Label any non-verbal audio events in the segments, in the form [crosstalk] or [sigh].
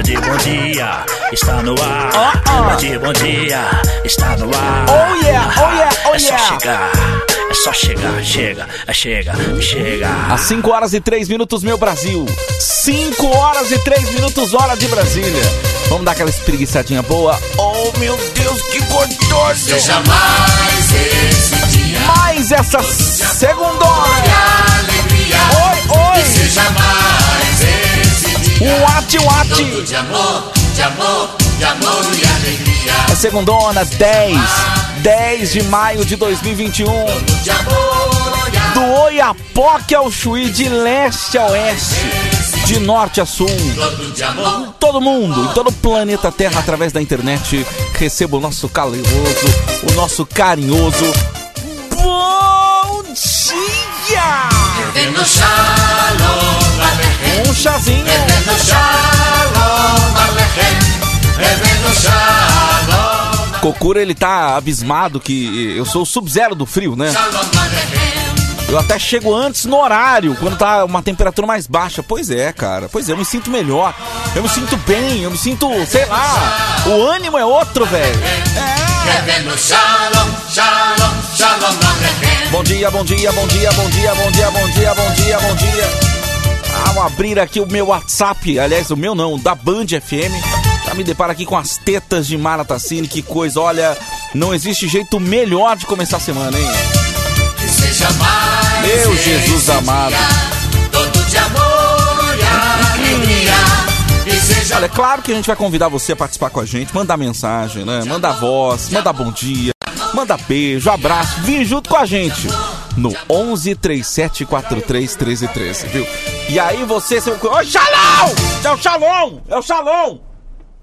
Band Bom Dia está no ar. Oh, oh. Band Bom Dia está no ar. Oh yeah, oh yeah, oh é só yeah. chegar, é só chegar, chega, é chega, chega. Às 5 horas e 3 minutos, meu Brasil. 5 horas e 3 minutos, hora de Brasília. Vamos dar aquela espreguiçadinha boa. Oh, meu Deus, que gostoso! Seja mais esse dia. Mais essa segundona. Alegria. Oi, oi. Seja mais dia. Wati, wati. De amor, de amor, de amor e alegria. É segundona, 10. 10 de maio de 2021. De amor e Do Oiapoque ao Chuí, de leste a oeste, de norte a sul. todo. Todo mundo, em todo o planeta Terra, através da internet, receba o nosso caloroso, o nosso carinhoso. Bom dia! Um chazinho. Eterno Shalom Aleichem. Eterno Shalom. Kokura, ele tá abismado que eu sou o sub-zero do frio, né? Eu até chego antes no horário, quando tá uma temperatura mais baixa. Pois é, cara. Pois é, eu me sinto melhor. Eu me sinto bem, eu me sinto, sei lá. O ânimo é outro, velho. É. Eterno Shalom, Shalom, Shalom Aleichem. Bom dia, bom dia, bom dia, bom dia, bom dia, bom dia, bom dia, bom dia. Vou abrir aqui o meu WhatsApp. Aliás, o meu não, da Band FM. Já me deparo aqui com as tetas de Mara Tassini. Que coisa, olha. Não existe jeito melhor de começar a semana, hein? Que seja mais Meu Jesus amado. Todo de amor e alegria. Que seja Olha, é claro que a gente vai convidar você a participar com a gente, mandar mensagem, né? Manda voz, manda bom dia, manda beijo, abraço, vem junto com a gente no 11 37 43 13 13, viu? E aí você, seu. Ô, Shalom! É o Shalom! É o Shalom!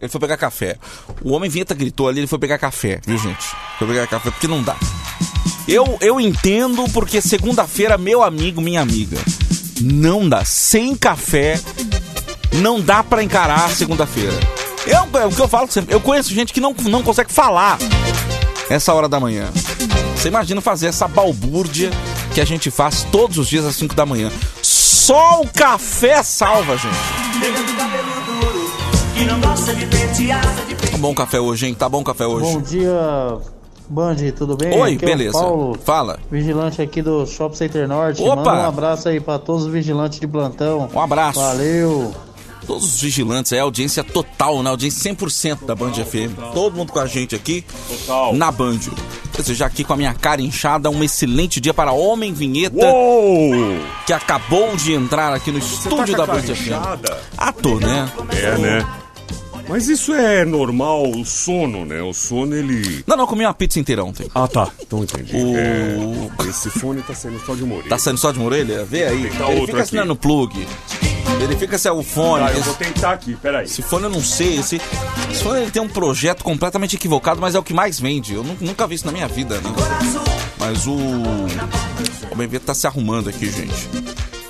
Ele foi pegar café. O homem vinheta gritou ali, ele foi pegar café, viu, gente? Foi pegar café porque não dá. Eu, eu entendo porque segunda-feira, meu amigo, minha amiga, não dá. Sem café, não dá pra encarar segunda-feira. Eu, é o que eu falo sempre. Eu conheço gente que não, não consegue falar essa hora da manhã. Você imagina fazer essa balbúrdia que a gente faz todos os dias às 5 da manhã. Só o café salva, gente. Tá bom café hoje, hein? Tá bom café hoje. Bom dia, Band, tudo bem? Oi, Aqui é beleza. Paulo, Fala. vigilante aqui do Shopping Center Norte. Opa! Manda um abraço aí pra todos os vigilantes de plantão. Um abraço. Valeu! Todos os vigilantes, é audiência total, né? Audiência 100% da Band FM. Todo mundo com a gente aqui na Band. Desejar aqui com a minha cara inchada um excelente dia para Homem Vinheta, Uou! que acabou de entrar aqui no estúdio tá da Band FM. tô, né? É, né? Mas isso é normal, o sono, né? O sono, ele... Não, não, comi uma pizza inteira ontem. Ah, tá. Então entendi. O- É, esse fone tá saindo só de uma orelha. Tá saindo só de uma orelha? Vê aí. Não é aqui. no plug. Verifica se é o fone. Tá, eu vou tentar aqui, peraí. Esse fone eu não sei. Esse, esse fone ele tem um projeto completamente equivocado, mas é o que mais vende. Eu nu- nunca vi isso na minha vida, né? Mas o. O bebê tá se arrumando aqui, gente.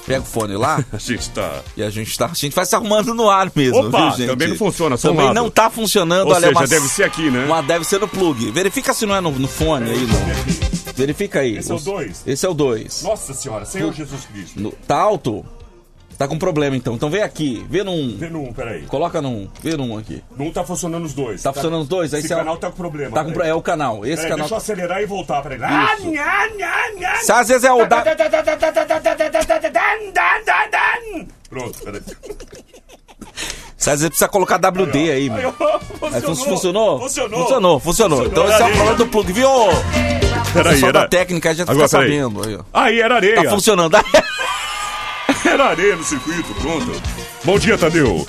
Pega o fone lá [laughs] A gente tá... e a gente tá. A gente vai se arrumando no ar mesmo, Opa, viu, gente? também não funciona, só Também lado. não tá funcionando, Ou olha, seja, uma- deve ser aqui, né? Uma deve ser no plug. Verifica se não é no, no fone aí, não. Verifica aí. Esse é o dois? Esse é o 2. Nossa senhora, Senhor Jesus Cristo. Tá alto? Tá com problema então. Então vem aqui, vê num. Vê num, peraí. Coloca num. Vê num aqui. Não tá funcionando os dois. Tá funcionando os dois? Aí Esse canal tá com problema. Tá com pro-. É o canal. Esse Peraí, canal. Deixa eu acelerar e voltar, peraí. Ah, nha, nha, nha. Se às vezes é o da. Pronto, peraí. Se às vezes precisa colocar WD aí, ó, Aí fun- funcionou? Funcionou. Funcionou, funcionou. Então esse é o problema do plug, viu? Peraí, era... da técnica já peraí. sabendo. Aí, ó. Aí, era areia. Tá funcionando. Era areia no circuito, pronto. Bom dia, Tadeu.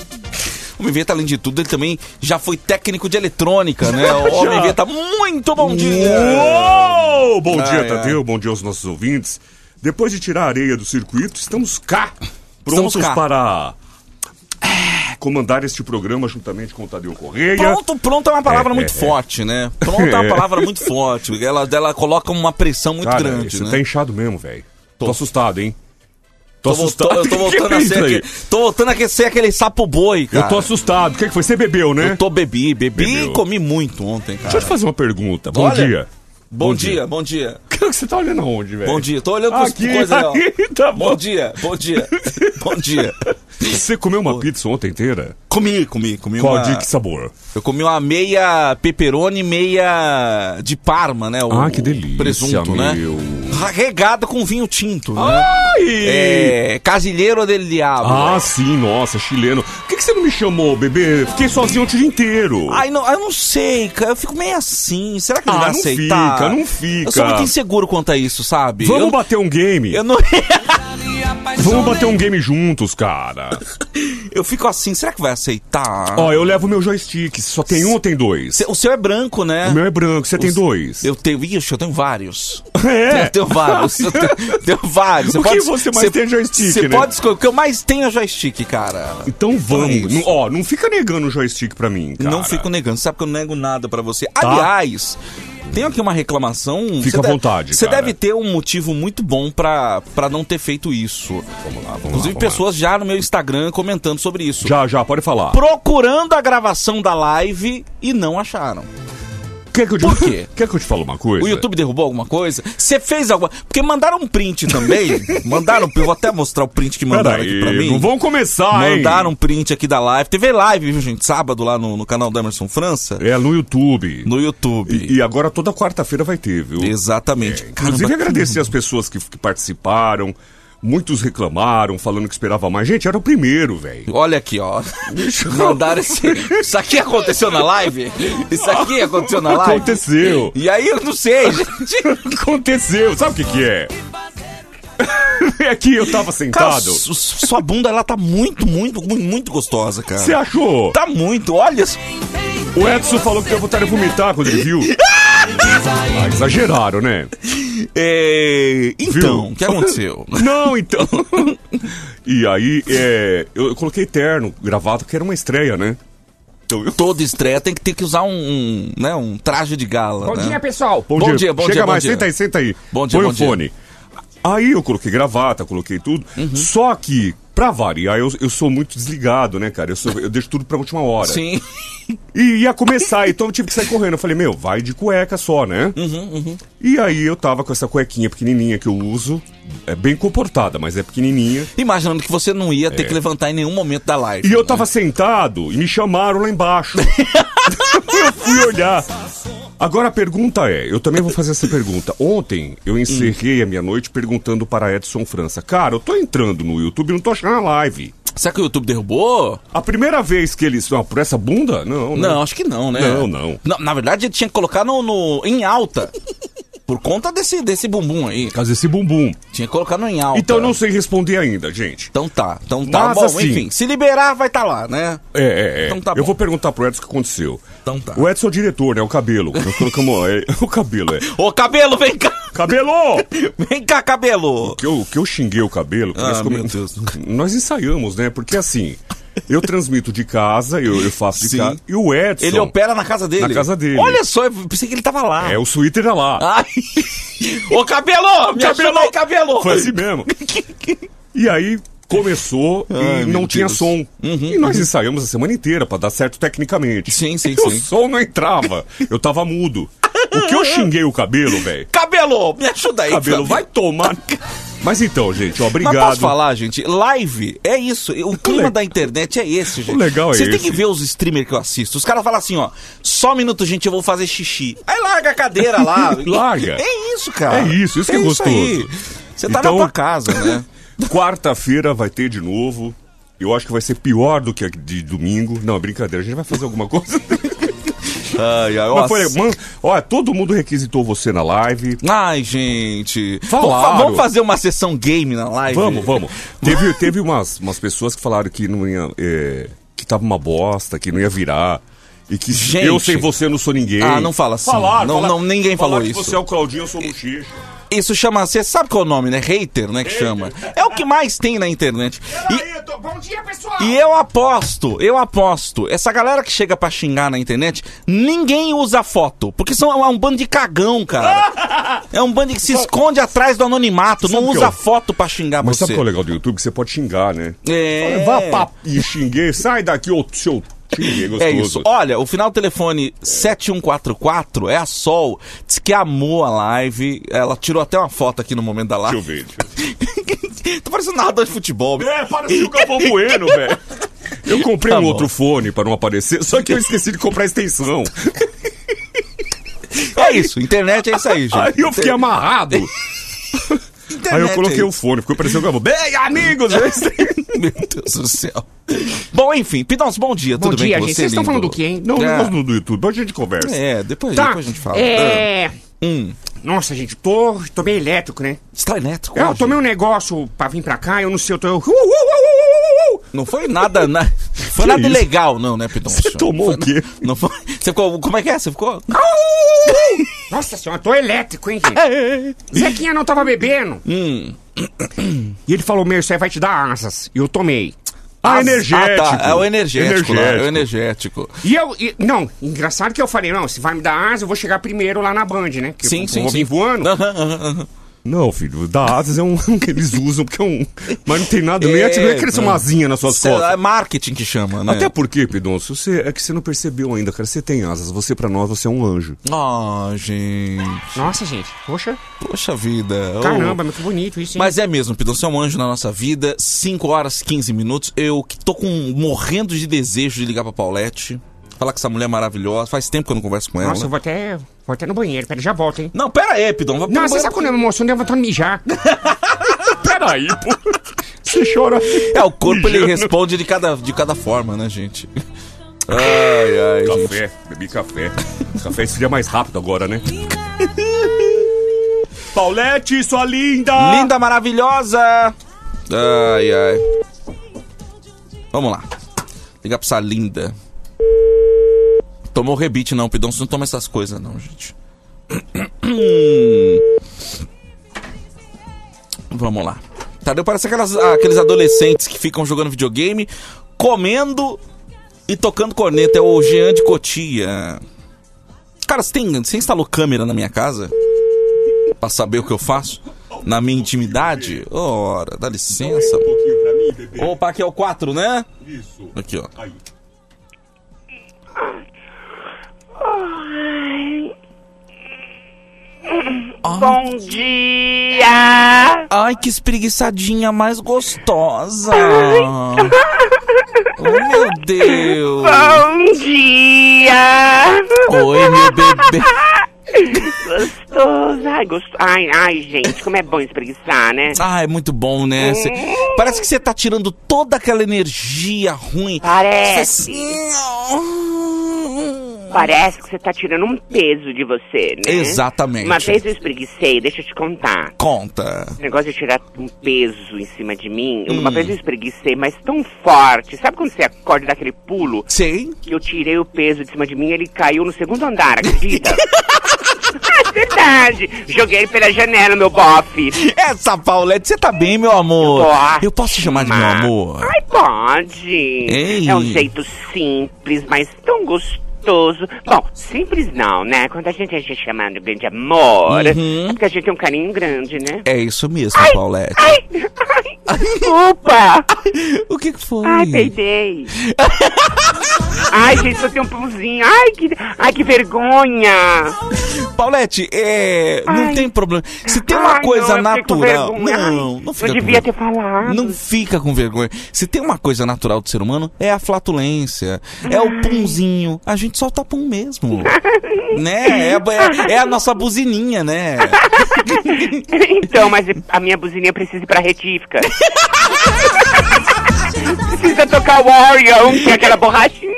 O Miveta, além de tudo, ele também já foi técnico de eletrônica, né? [laughs] O Já. Miveta, muito bom dia! Uou! Bom Ai, dia, ai. Tadeu. Bom dia aos nossos ouvintes. Depois de tirar a areia do circuito, estamos cá. Prontos Estamos cá. para eh, comandar este programa juntamente com o Tadeu Correia. Pronto, pronto é uma palavra É, muito é, é. forte, né? Pronto é uma [laughs] palavra muito forte. Ela, ela coloca uma pressão muito Cara, grande, você né? tá inchado mesmo, velho. Tô. assustado, hein? Tô, Tô assustado. voltando, eu tô [laughs] voltando a é ser aquele, tô voltando a ser aquele sapo boi, cara. Eu tô assustado. O que, que foi? Você bebeu, né? Eu tô bebi, bebi Bebeu. e comi muito ontem, cara. Deixa eu te fazer uma pergunta. Bom Olha, dia. Bom, dia, bom dia. [laughs] Que você tá olhando aonde, velho? Bom dia. Tô olhando pras Aqui, coisas aí, ó. aqui, [laughs] tá bom. Bom dia, bom dia. bom dia. Você comeu uma pizza ontem inteira? Comi, comi, comi Qual uma... de que sabor? Eu comi uma meia pepperoni, meia de parma, né? O, Ah, que delícia, presunto, né? meu. Regada com vinho tinto, né? Ai! É, Casilheiro del Diablo. Ah, sim, nossa, chileno. Por que, que você não me chamou, bebê? Fiquei sozinho o dia inteiro. Ai, não, eu não sei, cara. Eu fico meio assim. Será que ele Ah, vai não aceitar? fica, não fica. Eu sou muito inseguro quanto a isso, sabe? Vamos eu, bater um game? eu não. [laughs] Vamos bater um game juntos, cara. [laughs] eu fico assim, será que vai aceitar? Ó, eu levo meu joystick. Só tem um ou tem dois? O seu é branco, né? O meu é branco, você tem dois. Eu tenho. Ixi, eu tenho vários. [laughs] É? Eu tenho vários. Eu tenho, [laughs] tenho vários. O que você mais tem é joystick, Você né? pode escolher. O que eu mais tenho é joystick, cara. Então É vamos. Não- ó, não fica negando o joystick pra mim, cara. Não fico negando. Você sabe que eu não nego nada pra você. Aliás, tem aqui uma reclamação. Fica à deve- vontade, Você deve ter um motivo muito bom pra, pra não ter feito isso. Vamos lá, vamos Inclusive, lá. vamos pessoas já no meu Instagram comentando sobre isso. lá. Já, já, pode falar. Procurando a gravação da live e não acharam. Quer que eu te... Por quê? Quer que eu te fale uma coisa? O YouTube derrubou alguma coisa? Você fez alguma. Porque mandaram um print também. [laughs] mandaram. Eu vou até mostrar o print que mandaram aqui pra mim. não vão começar, hein? Mandaram um print aqui da live. Teve live, viu, gente? Sábado lá no, no canal do Emerson França. É, no YouTube. No YouTube. E, e agora toda quarta-feira vai ter, viu? Exatamente. Inclusive, Caramba, agradecer as pessoas que, que participaram. Muitos reclamaram, falando que esperava mais. Gente, era o primeiro, velho. Olha aqui, ó. Mandaram esse. Isso aqui aconteceu na live? Isso aqui aconteceu na live? Aconteceu. E aí eu não sei, gente. [laughs] Aconteceu. Sabe o que que é? [laughs] É que eu tava Cara, sentado. su- sua bunda, ela tá muito, muito, muito, gostosa, cara. Você achou? Tá muito, olha. O Edson falou que deu vontade de vomitar quando ele viu. [laughs] Ah, exageraram, né? É... Então, Viu? o que aconteceu? [laughs] Não, então. [laughs] E aí, é, eu, eu coloquei terno, gravata, que era uma estreia, né? Então, eu... Toda estreia tem que ter que usar um, um, né, um traje de gala. Bom né? dia, pessoal. Bom, Bom dia, dia, bom Chega dia, bom mais, dia. senta aí, senta aí. Bom dia, Põe bom o dia. fone. Aí eu coloquei gravata, coloquei tudo. Uhum. Só que, pra variar, eu, eu sou muito desligado, né, cara? Eu, sou- eu deixo tudo pra última hora. Sim. E ia começar, então eu tive que sair correndo. Eu falei, meu, vai de cueca só, né? Uhum, E aí eu tava com essa cuequinha pequenininha que eu uso. É bem comportada, mas é pequenininha. Imaginando que você não ia ter que levantar em nenhum momento da live. É. E eu né? tava sentado e me chamaram lá embaixo. [laughs] [laughs] eu fui olhar. Agora a pergunta é, eu também vou fazer essa pergunta. Ontem eu encerrei a minha noite perguntando para Edson França. Cara, eu tô entrando no YouTube e não tô achando a live. Será que o YouTube derrubou? A primeira vez que eles... Não, por essa bunda? Não, né? Não, acho que não, né? Não, não. Na verdade, ele tinha que colocar no, no- em alta. Por conta desse, desse bumbum aí. Por causa desse bumbum. Tinha que colocar no em alta. Então eu não sei responder ainda, gente. Então tá, então tá. Mas, Bom, assim- enfim, se liberar, vai estar lá, né? É, é, é. Então tá eu bom. vou perguntar pro Edson o que aconteceu. Então tá. O Edson é o diretor, né? O cabelo. Nós colocamos... É, [laughs] o cabelo, é. Ô, cabelo, vem cá! Cabelo! [laughs] Vem cá, cabelo! que eu, que eu xinguei o cabelo. Ah, nós come- Deus. Nós ensaiamos, né? Porque assim, eu transmito de casa, eu, eu faço de Sim. casa. E o Edson. Ele opera na casa dele. Na casa dele. Olha só, eu pensei que ele tava lá. É, o Twitter era lá. Ai! Ô, cabelo! Me Cabelo! cabelo! Foi assim mesmo. E aí começou Ai, e não tinha Deus. Uhum, som. E nós ensaiamos a semana inteira pra dar certo tecnicamente. Sim, sim, e O sim. som não entrava. Eu tava mudo. O que eu xinguei o cabelo, velho? Cabelo, me ajuda aí. Cabelo, vai tomar. Mas então, gente, ó, Mas obrigado. posso falar, gente? Live é isso. O clima le- da internet é esse, gente. legal é Vocês têm esse. que ver os streamers que eu assisto. Os caras falam assim, ó. Só um minuto, gente, eu vou fazer xixi. Aí larga a cadeira lá. [laughs] Larga. É isso, cara. É isso, isso que é gostoso. aí. Você tá Então- na tua casa, né? [laughs] Quarta-feira vai ter de novo. Eu acho que vai ser pior do que a de domingo. Não, é brincadeira, a gente vai fazer alguma coisa. [laughs] Ai, ai, Mas foi, man, olha, todo mundo requisitou você na live. Ai, gente. Falaram. Vamos, fa- vamos fazer uma sessão game na live? Vamos, vamos. Teve, teve umas, umas pessoas que falaram que não ia. é, que tava uma bosta, que não ia virar. E que Gente. eu sem você não sou ninguém. Ah, não fala assim. Falaram, Não, falaram- não, ninguém falou isso. você é o Claudinho, eu sou o Bochecha. Isso chama. Você sabe qual é o nome, né? Hater, né? Que chama. É o que mais tem na internet. E, Aí, tô- Bom dia, pessoal. E eu aposto, eu aposto, essa galera que chega pra xingar na internet, ninguém usa foto. Porque são, é um bando de cagão, cara. [laughs] É um bando que se esconde atrás do anonimato, não Sabe que usa eu- foto pra xingar Mas você. sabe qual é o legal do YouTube? Que você pode xingar, né? É. Vá pra... e xinguei, sai daqui, ô seu É isso. Olha, o final do telefone 7144 é a Sol. Diz que amou a live. Ela tirou até uma foto aqui no momento da live. deixa eu ver. [laughs] Tá parecendo narrador de futebol. É, parece o Galvão Bueno, velho. Eu comprei Tá um bom. outro fone pra não aparecer, só que eu esqueci de comprar a extensão. É isso, internet é isso aí, gente. Aí eu fiquei amarrado. [laughs] Aí Internet eu coloquei é o fone, ficou parecendo o Galvão. Bem, amigos! esse- [laughs] Meu Deus do céu. Bom, enfim, Pidons, bom dia, Bom tudo bem dia, com gente. você, Vocês estão falando do quê, hein? Não, É. negócio do, YouTube, hoje a gente conversa. É, depois, Tá. depois a gente fala. É. Hum, Nossa, gente, tô, tô meio elétrico, né? está elétrico Eu hoje? tomei um negócio pra vir pra cá, eu não sei, eu tô. Uh, uh, uh, Não foi nada, na... [laughs] foi Que nada isso? legal, não, né, Pidons? Você tomou o quê? [laughs] Não foi... Você ficou... Como é que é? Você ficou... [laughs] Nossa senhora, tô elétrico, hein, gente? Zequinha não tava bebendo. Hum. E ele falou: Meu, isso aí vai te dar asas. E eu tomei. Ah, Ah, energético. tá, é o energético, lá, é o Energético. energético. E eu. e- não, engraçado que eu falei: Não, se vai me dar asa, eu vou chegar primeiro lá na Band, né? Que Sim, eu, sim, vou sim. vir voando. Aham, aham, aham. Não, filho, da asas é [laughs] um que eles usam, porque é um. Mas não tem nada, não é, É, não é crescer não. uma asinha nas suas Cê- costas. É marketing que chama, né? Até porque, Pidoncio, você, é que você não percebeu ainda, cara. Você tem asas. Você, pra nós, você é um anjo. Ah, gente. Nossa, gente. Poxa, Poxa vida. Caramba, mas que bonito isso, hein? Mas é mesmo, você é um anjo na nossa vida. 5 horas 15 minutos. Eu que tô com morrendo de desejo de ligar pra Paulette. Falar que essa mulher é maravilhosa. Faz tempo que eu não converso com ela. Nossa, eu vou até. Vou até no banheiro. Pera, já volto, hein? Não, pera aí, Pidão. Não, você sabe quando eu me emociono, eu de mijar. [laughs] Peraí, pô. Você chora. É, o corpo ele responde de cada, de cada forma, né, gente? [laughs] Ai, ai, gente. Café, bebi café. café esfria mais rápido agora, né? [laughs] Paulette, sua linda! Linda, maravilhosa! Ai, ai. Vamos lá. Ligar pra essa linda. Tomou rebite não. Você não toma essas coisas não, gente. [clears throat] Vamos lá. Tadeu parece aquelas, aqueles adolescentes que ficam jogando videogame, comendo e tocando corneta. É o Jean de Cotia. Cara, você, tem, você instalou câmera na minha casa? Pra saber o que eu faço? Na minha intimidade? Ora, dá licença. Opa, aqui é o 4, né? Isso. Aqui, ó. Aí. Bom dia! Ai, que espreguiçadinha mais gostosa. Oh, meu Deus. Bom dia! Oi, meu bebê. Gostoso! Ai, gostoso. Ai, ai, gente, como é bom espreguiçar, né? Ah, é muito bom, né? Cê- Parece que você tá tirando toda aquela energia ruim. Parece. Cê- assim, Parece que você tá tirando um peso de você, né? Exatamente. Uma vez eu espreguicei, deixa eu te contar. Conta. O negócio de tirar um peso em cima de mim. Hum. Uma vez eu espreguicei, mas tão forte. Sabe quando você acorda daquele pulo? Sei. que eu tirei o peso de cima de mim e ele caiu no segundo andar, acredita? é [laughs] verdade. Joguei ele pela janela, meu bofe. Essa Paulette, você tá bem, meu amor? Ótima. Eu posso te chamar de meu amor? Ai, pode. Ei. É um jeito simples, mas tão gostoso. Bom, simples não, né? Quando a gente é chamado de grande amor, Uhum. é porque a gente tem um carinho grande, né? É isso mesmo, Paulette. Ai, ai, desculpa. [laughs] O que foi? Ai, peidei. Ai, gente, só tem um pãozinho. Ai, que, ai, que vergonha. Paulette, é. Não Ai. tem problema. Se tem uma Ai, coisa não, natural. Não, Ai, não fica Eu devia ter falado. Não fica com vergonha. Se tem uma coisa natural do ser humano, é a flatulência. É o punzinho. A gente solta pum mesmo. [laughs] né? É, é- é a nossa buzininha, né? então, mas a minha buzininha precisa ir pra retífica. [laughs] precisa tocar o Orion, que é aquela borrachinha.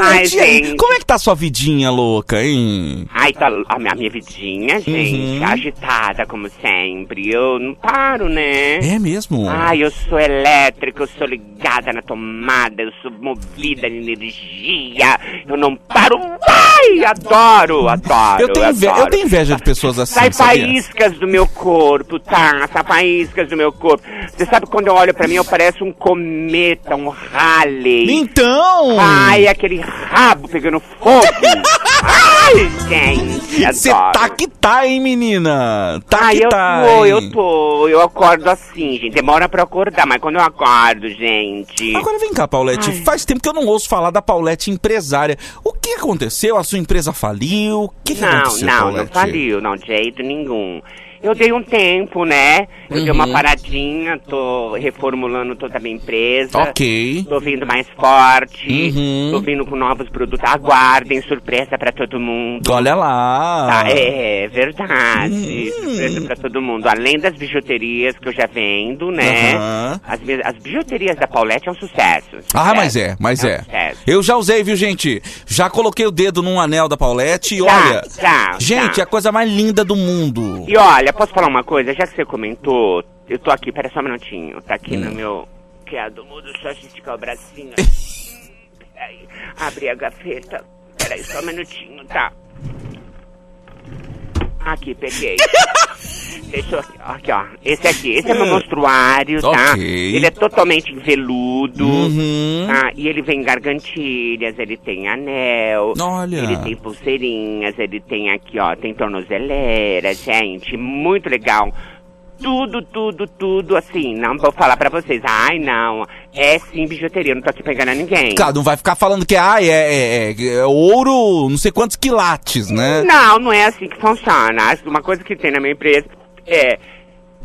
Ai, aí, gente. como é que tá a sua vidinha louca, hein? Ai, tá a minha, a minha vidinha, gente, Uhum. agitada como sempre. Eu não paro, né? É mesmo? Ai, eu sou elétrica, eu sou ligada na tomada, eu sou movida de energia, eu não paro. Ai, adoro, adoro. eu, tenho adoro. eu tenho inveja de pessoas assim. Sai faíscas do meu corpo, tá? Sai faíscas do meu corpo. Você sabe quando eu olho pra mim, eu pareço um cometa, um Halley. Então! Ai, aquele rabo pegando fogo. [laughs] Ai, gente, Você tá que tá, hein, menina? Tá Ai, que eu tá. tô, hein? eu tô. Eu acordo assim, gente. Demora pra acordar, mas quando eu acordo, gente. Agora vem cá, Paulette. Ai. Faz tempo que eu não ouço falar da Paulette empresária. O que aconteceu? A sua empresa faliu? O que, que Não, aconteceu, não, não Paulette? faliu, não, de jeito nenhum. Eu dei um tempo, né? Eu dei uma Uhum. paradinha, tô reformulando toda a minha empresa. Ok. Tô vindo mais forte. Uhum. Tô vindo com novos produtos. Aguardem, surpresa pra todo mundo. Olha lá. Tá, é, é verdade. Hum. Surpresa pra todo mundo. Além das bijuterias que eu já vendo, né? Aham. As, as bijuterias da Paulette é um sucesso. Ah, sucesso. mas é, mas um é. Eu já usei, viu, gente? Já coloquei o dedo num anel da Paulette e Tá, olha. tá, gente, tá. é a coisa mais linda do mundo. E olha, posso falar uma coisa? Já que você comentou, eu tô aqui, pera só um minutinho. Tá aqui Hum. no meu. Que é do mundo, só esticar o bracinho. [laughs] Peraí, abri a gaveta. Peraí, só um minutinho, tá? Aqui, peguei. [laughs] Deixa eu. Aqui, ó. Esse aqui. Esse é meu monstruário, tá? Ok. Ele é totalmente em veludo. Uhum. Tá? E ele vem gargantilhas, ele tem anel. Olha. Ele tem pulseirinhas, ele tem aqui, ó, tem tornozeleira, gente, muito legal. Tudo, tudo, tudo assim, não vou falar pra vocês, ai não, é sim bijuteria, eu não tô aqui pegando a ninguém. Claro, não vai ficar falando que ah, é, é- é- é ouro, não sei quantos quilates, né? Não, não é assim que funciona. Uma coisa que tem na minha empresa é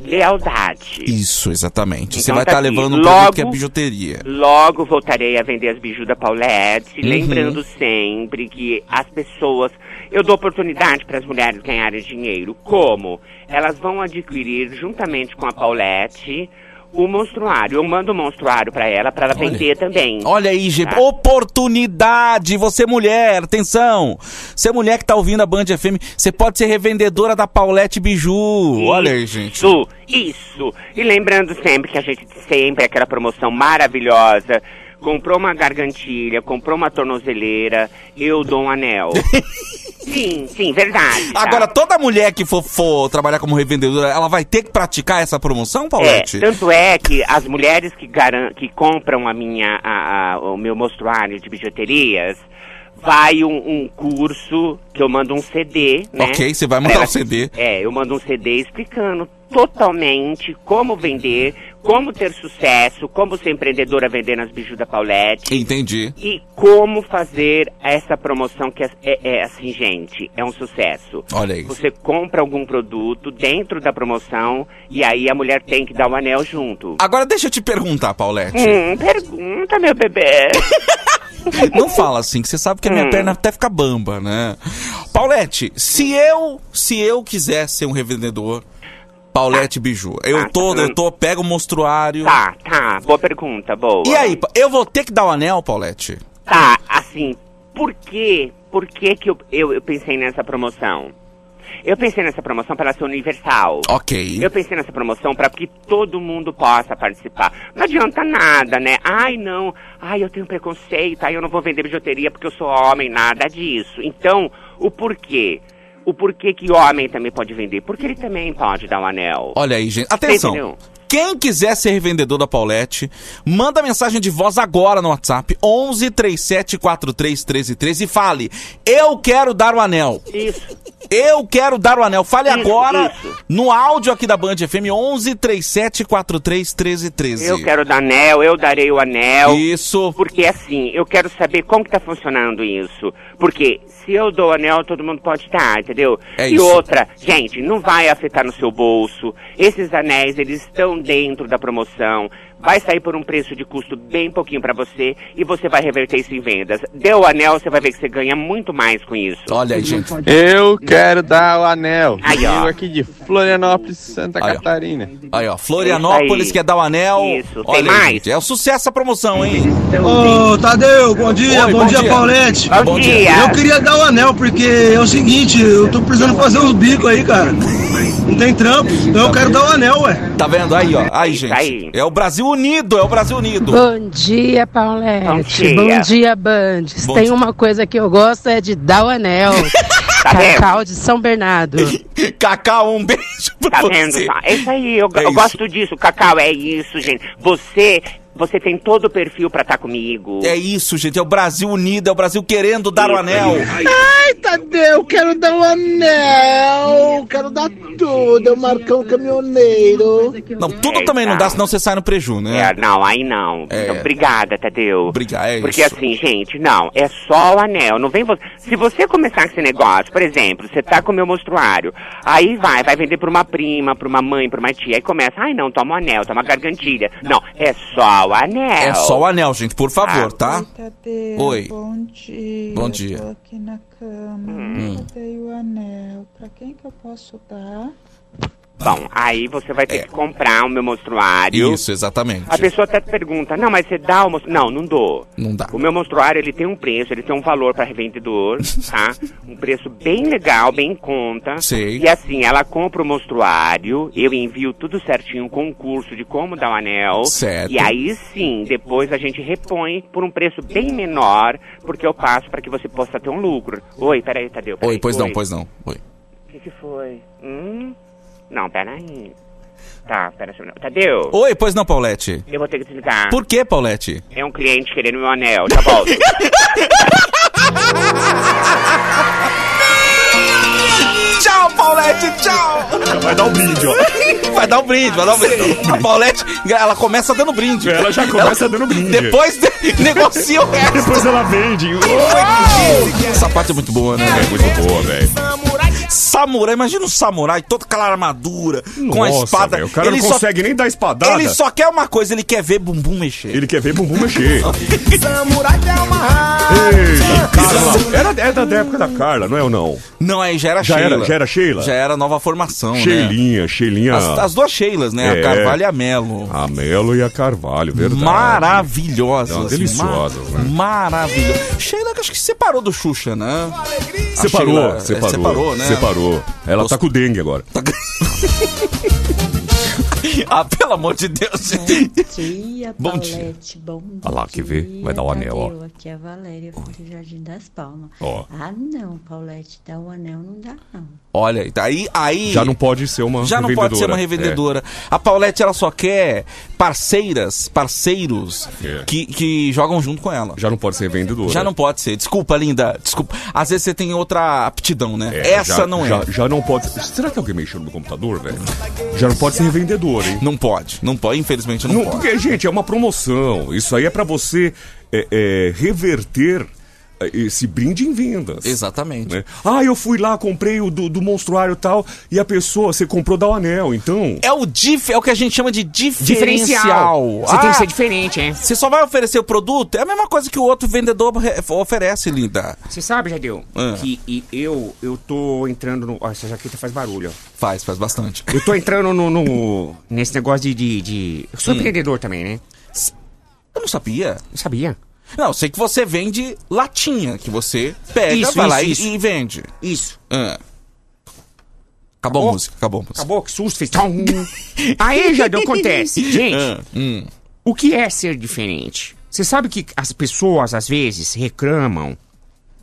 lealdade. Isso, exatamente. Você Então vai tá estar aqui, levando um logo- produto que é bijuteria. Logo voltarei a vender as biju da Paulette, Uhum. lembrando sempre que as pessoas. Eu dou oportunidade para as mulheres ganharem dinheiro. Como? Elas vão adquirir, juntamente com a Paulette, o monstruário. Eu mando o monstruário para ela, para ela vender também. Olha aí, gente. Tá. Oportunidade! Você mulher, atenção! Você mulher que tá ouvindo a Band FM, você pode ser revendedora da Paulette Biju. Olha aí, gente. Isso, isso. E lembrando sempre que a gente sempre aquela promoção maravilhosa. Comprou uma gargantilha, comprou uma tornozeleira, eu dou um anel. [laughs] sim, sim, verdade. tá? Agora, toda mulher que for, for trabalhar como revendedora, ela vai ter que praticar essa promoção, É, Paulette? tanto é que as mulheres que, garan que compram a minha, a- a- o meu mostruário de bijuterias, vai um, um curso que eu mando um CD, né? Ok, você vai Pra mandar ela- um CD. É, eu mando um CD explicando totalmente como vender, como ter sucesso, como ser empreendedora vendendo as biju da Paulette. Entendi. E como fazer essa promoção que é, é- é assim, gente, é um sucesso. Olha aí. Você compra algum produto dentro da promoção e aí a mulher tem que dar o anel junto. Agora deixa eu te perguntar, Paulette. Hum, pergunta, meu bebê. [laughs] Não fala assim, que você sabe que a minha Hum. perna até fica bamba, né? Paulette, se eu, se eu quiser ser um revendedor, Paulette Biju, eu Ah, tá tô, eu tô, pego o monstruário. Tá, tá, boa pergunta, boa. E aí, eu vou ter que dar o anel, Paulette? Tá, assim, por quê? Por que que eu, eu, eu pensei nessa promoção? Eu pensei nessa promoção para ela ser universal. Ok. Eu pensei nessa promoção para que todo mundo possa participar. Não adianta nada, né? Ai, não. Ai, eu tenho preconceito. Ai, eu não vou vender bijuteria porque eu sou homem. Nada disso. Então, o porquê? O porquê que homem também pode vender? Porque ele também pode dar um anel. Olha aí, gente. Atenção. entendeu? Quem quiser ser revendedor da Paulette, manda mensagem de voz agora no WhatsApp 11 37 43 13 13 e fale: Eu quero dar o anel. Isso. Eu quero dar o anel. Fale Isso, agora isso. no áudio aqui da Band FM 11 37 43 13 13. Eu quero dar anel, eu darei o anel. Isso. Porque assim, eu quero saber como que tá funcionando isso. Porque se eu dou anel, todo mundo pode dar, entendeu? É e isso. outra, gente, não vai afetar no seu bolso. Esses anéis, eles estão dentro da promoção. Vai sair por um preço de custo bem pouquinho pra você e você vai reverter isso em vendas. Deu o anel, você vai ver que você ganha muito mais com isso. Olha aí, gente. Eu quero dar o anel. Aí, ó. Eu aqui de Florianópolis, Santa Aí. Catarina. Aí, ó. Florianópolis quer dar o anel. Isso, tem Olha aí, mais? gente, É um sucesso a promoção, hein? Ô, Tadeu, bom dia, Oi, bom, bom dia, dia. Paulette. Bom, Bom dia. dia! Eu queria dar o anel porque é o seguinte, eu tô precisando fazer uns bicos aí, cara. Não tem trampo, então eu quero dar o anel, ué. Tá vendo? Aí, ó. Aí, gente. aí. É o Brasil unido, é o Brasil unido. Bom dia, Paulette. Bom dia. Bom dia, Band. Se Bom Tem dia. uma coisa que eu gosto é de dar o anel. [laughs] Tá vendo? Cacau de São Bernardo. [laughs] Cacau, um beijo pra Tá vendo? você. Tá? É isso aí, eu, É eu isso. gosto disso, Cacau, é isso, gente. Você, você tem todo o perfil pra estar comigo. É isso, gente. É o Brasil unido, é o Brasil querendo dar o anel. Ai, Tadeu, quero dar um anel, quero dar tudo, eu Marcão Caminhoneiro. Não, tudo também não dá, senão você sai no preju, né? É, não, aí não. É. Então, obrigada, Tadeu. Obrigado, é Porque isso. assim, gente, não, é só o anel. Não vem você. Se você começar com esse negócio, por exemplo, você tá com o meu monstruário, aí vai, vai vender pra uma prima, pra uma mãe, pra uma tia, aí começa, ai não, toma o anel, toma a gargantilha. Não, é só o anel. É só o anel, gente, por favor, Ah. tá? Tadeu, Oi. Bom dia. Bom dia. Tô aqui na cama. Hum. Cadê o anel? Pra quem que eu posso dar? Bom, aí você vai ter que comprar o meu monstruário. É. Isso, exatamente. A pessoa até te pergunta, não, mas você dá o monstruário? Não, não dou. Não dá. O meu monstruário, ele tem um preço, ele tem um valor para revendedor, [laughs] tá? Um preço bem legal, bem em conta. Sei. E assim, ela compra o monstruário, eu envio tudo certinho com um curso de como dar o anel. Certo. E aí sim, depois a gente repõe por um preço bem menor, porque eu passo para que você possa ter um lucro. Oi, peraí, Tadeu. Peraí, Oi, pois não, pois não. Oi. O que, que foi? Hum? Não, peraí. Tá, pera só. Tadeu, Oi, pois não, Paulette. eu vou ter que desligar. Por que, Paulette? É um cliente querendo meu anel, já volto. [laughs] Tchau, Paulette, tchau! Vai dar um brinde, ó. Vai dar um brinde, vai dar um brinde. A Paulette, ela começa dando brinde. Ela já começa dando brinde. Depois de- negocia o resto. Depois ela vende. Essa parte é muito boa, né? É muito boa, velho. Samurai, imagina um samurai, toda aquela armadura, com a Nossa, espada. velho, o cara não só- consegue nem dar espadada. Ele só quer uma coisa, ele quer ver bumbum mexer. Ele quer ver bumbum mexer. [laughs] Samurai quer uma Ei, Carla. Era, era da época da Carla, não é ou não? Não, aí já era Já Sheila. era- já era Sheila? Já era nova formação, né? Sheilinha, Sheilinha. As, as duas Sheilas, né? É. A Carvalho e a Melo. A Melo e a Carvalho, verdade. Maravilhosas. Não, deliciosas, Ma- né? Maravilhosas. Sheila que acho que separou do Xuxa, né? A Separou, Sheila, é, separou. separou, né? Separou. Ela tá com dengue agora. [laughs] [laughs] ah, pelo amor de Deus. dia, Bom dia. Bom dia. Olha lá, quer ver? Vai dar o anel, ó. Aqui é a Valéria, do Jardim das Palmas. Ó. Ah, não, Paulette, dar o anel não dá, não. Olha, aí, aí Já não pode ser uma já não pode ser uma revendedora. revendedora. A Paulette, ela só quer parceiras, parceiros É. que, que jogam junto com ela. É. Já não pode ser vendedora. Já não pode ser. Desculpa, linda. Desculpa. Às vezes você tem outra aptidão, né? É, Essa já- não é. Já, já não pode. Será que alguém mexeu no meu computador, velho? Já não pode ser revendedor, hein? Não pode. Não pode. Infelizmente não, Não, pode. porque, gente, é uma promoção. Isso aí é pra você é, é, reverter esse brinde em vendas. Exatamente. né? Ah, eu fui lá, comprei o do, do monstruário e tal, e a pessoa, você comprou da anel, então. É o dif, é o que a gente chama de diferencial. Diferencial. Você tem que ser diferente, é. Você só vai oferecer o produto, é a mesma coisa que o outro vendedor re- oferece, linda. Você sabe, Jadeu, Ah. que e eu, eu tô entrando no... Ó, essa jaqueta faz barulho, ó. Faz, faz bastante. Eu tô entrando no, no- [laughs] nesse negócio de, de, de- Eu sou Hum. empreendedor também, né? Eu não sabia. Não sabia. Não, eu sei que você vende latinha, que você pega, Isso, vai isso, lá e- isso. E, vende. Isso. Ah. Acabou, Acabou? a música, acabou a música. Acabou, que susto, fez... [laughs] Aí, Jadeu, acontece. [laughs] Gente, Ah, hum. o que é ser diferente? Você sabe que as pessoas, às vezes, reclamam...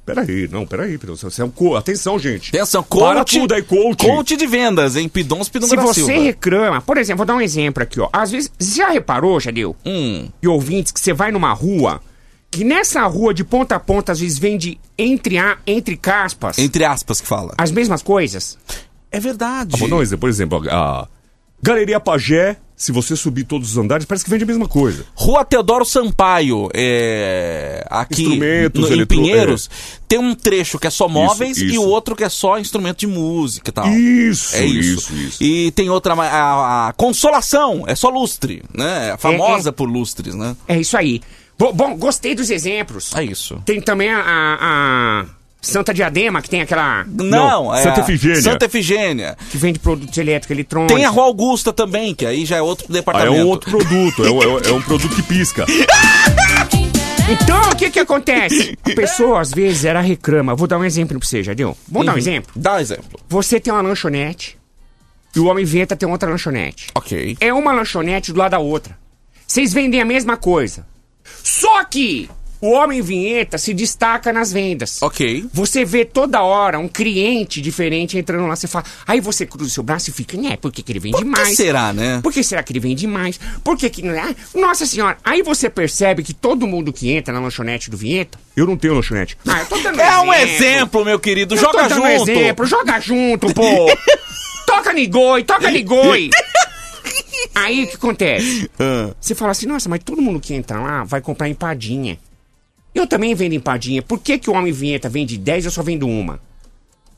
Peraí, não, peraí. Você é um co... Atenção, gente. Atenção, Para coach, tudo aí, coach. coach de vendas, em Pidons Pidon Se da você Silva. reclama, por exemplo, vou dar um exemplo aqui, ó. Às vezes, você já reparou, Jadeu? Hum. E ouvintes, que você vai numa rua, que nessa rua de ponta a ponta, às vezes vende entre, a, entre caspas Entre aspas que fala. as mesmas coisas. É verdade. Ah, vou dar um exemplo. Por exemplo, a Galeria Pagé, se você subir todos os andares, parece que vende a mesma coisa. Rua Teodoro Sampaio, é, aqui Instrumentos, no, em eletro- Pinheiros, tem um trecho que é só móveis e isso. o outro que é só instrumento de música e tal. Isso, é isso. isso, isso. E tem outra, a, a Consolação, é só lustre, né? É famosa por lustres, né? É isso aí. Bo- Bom, gostei dos exemplos. É isso. Tem também a, a- a Santa Diadema, que tem aquela. Não, é Santa Efigênia. Santa Efigênia. que vende produtos elétricos, eletrônicos. Tem a Rua Augusta também, que aí já é outro Ah, é departamento. um outro produto, é, um- é um- é produto que pisca. [laughs] Então, o que que acontece? A pessoa, às vezes, ela reclama. Vou dar um exemplo pra você, Jadeu. Vamos dar um Uhum. exemplo? Dá um exemplo. Você tem uma lanchonete e o homem inventa ter outra lanchonete. Ok. É uma lanchonete do lado da outra. Vocês vendem a mesma coisa. Só que O homem vinheta se destaca nas vendas. Ok. Você vê toda hora um cliente diferente entrando lá, você fala. Aí você cruza o seu braço e fica, né? Por que, que ele vende Por que mais? será, né? Por que será que ele vende mais? Por que que não é? Nossa senhora, aí você percebe que todo mundo que entra na lanchonete do Vinheta. Eu não tenho lanchonete. Ah, eu tô dando É um exemplo, meu querido. Eu Joga tô dando junto. exemplo, joga junto, pô. [laughs] toca Nigoi, toca Nigoi. [laughs] Aí o que acontece? [laughs] Ah. Você fala assim, nossa, mas todo mundo que entra lá vai comprar empadinha. Eu também vendo empadinha. Por que, que o Homem Vinheta vende 10 e eu só vendo uma?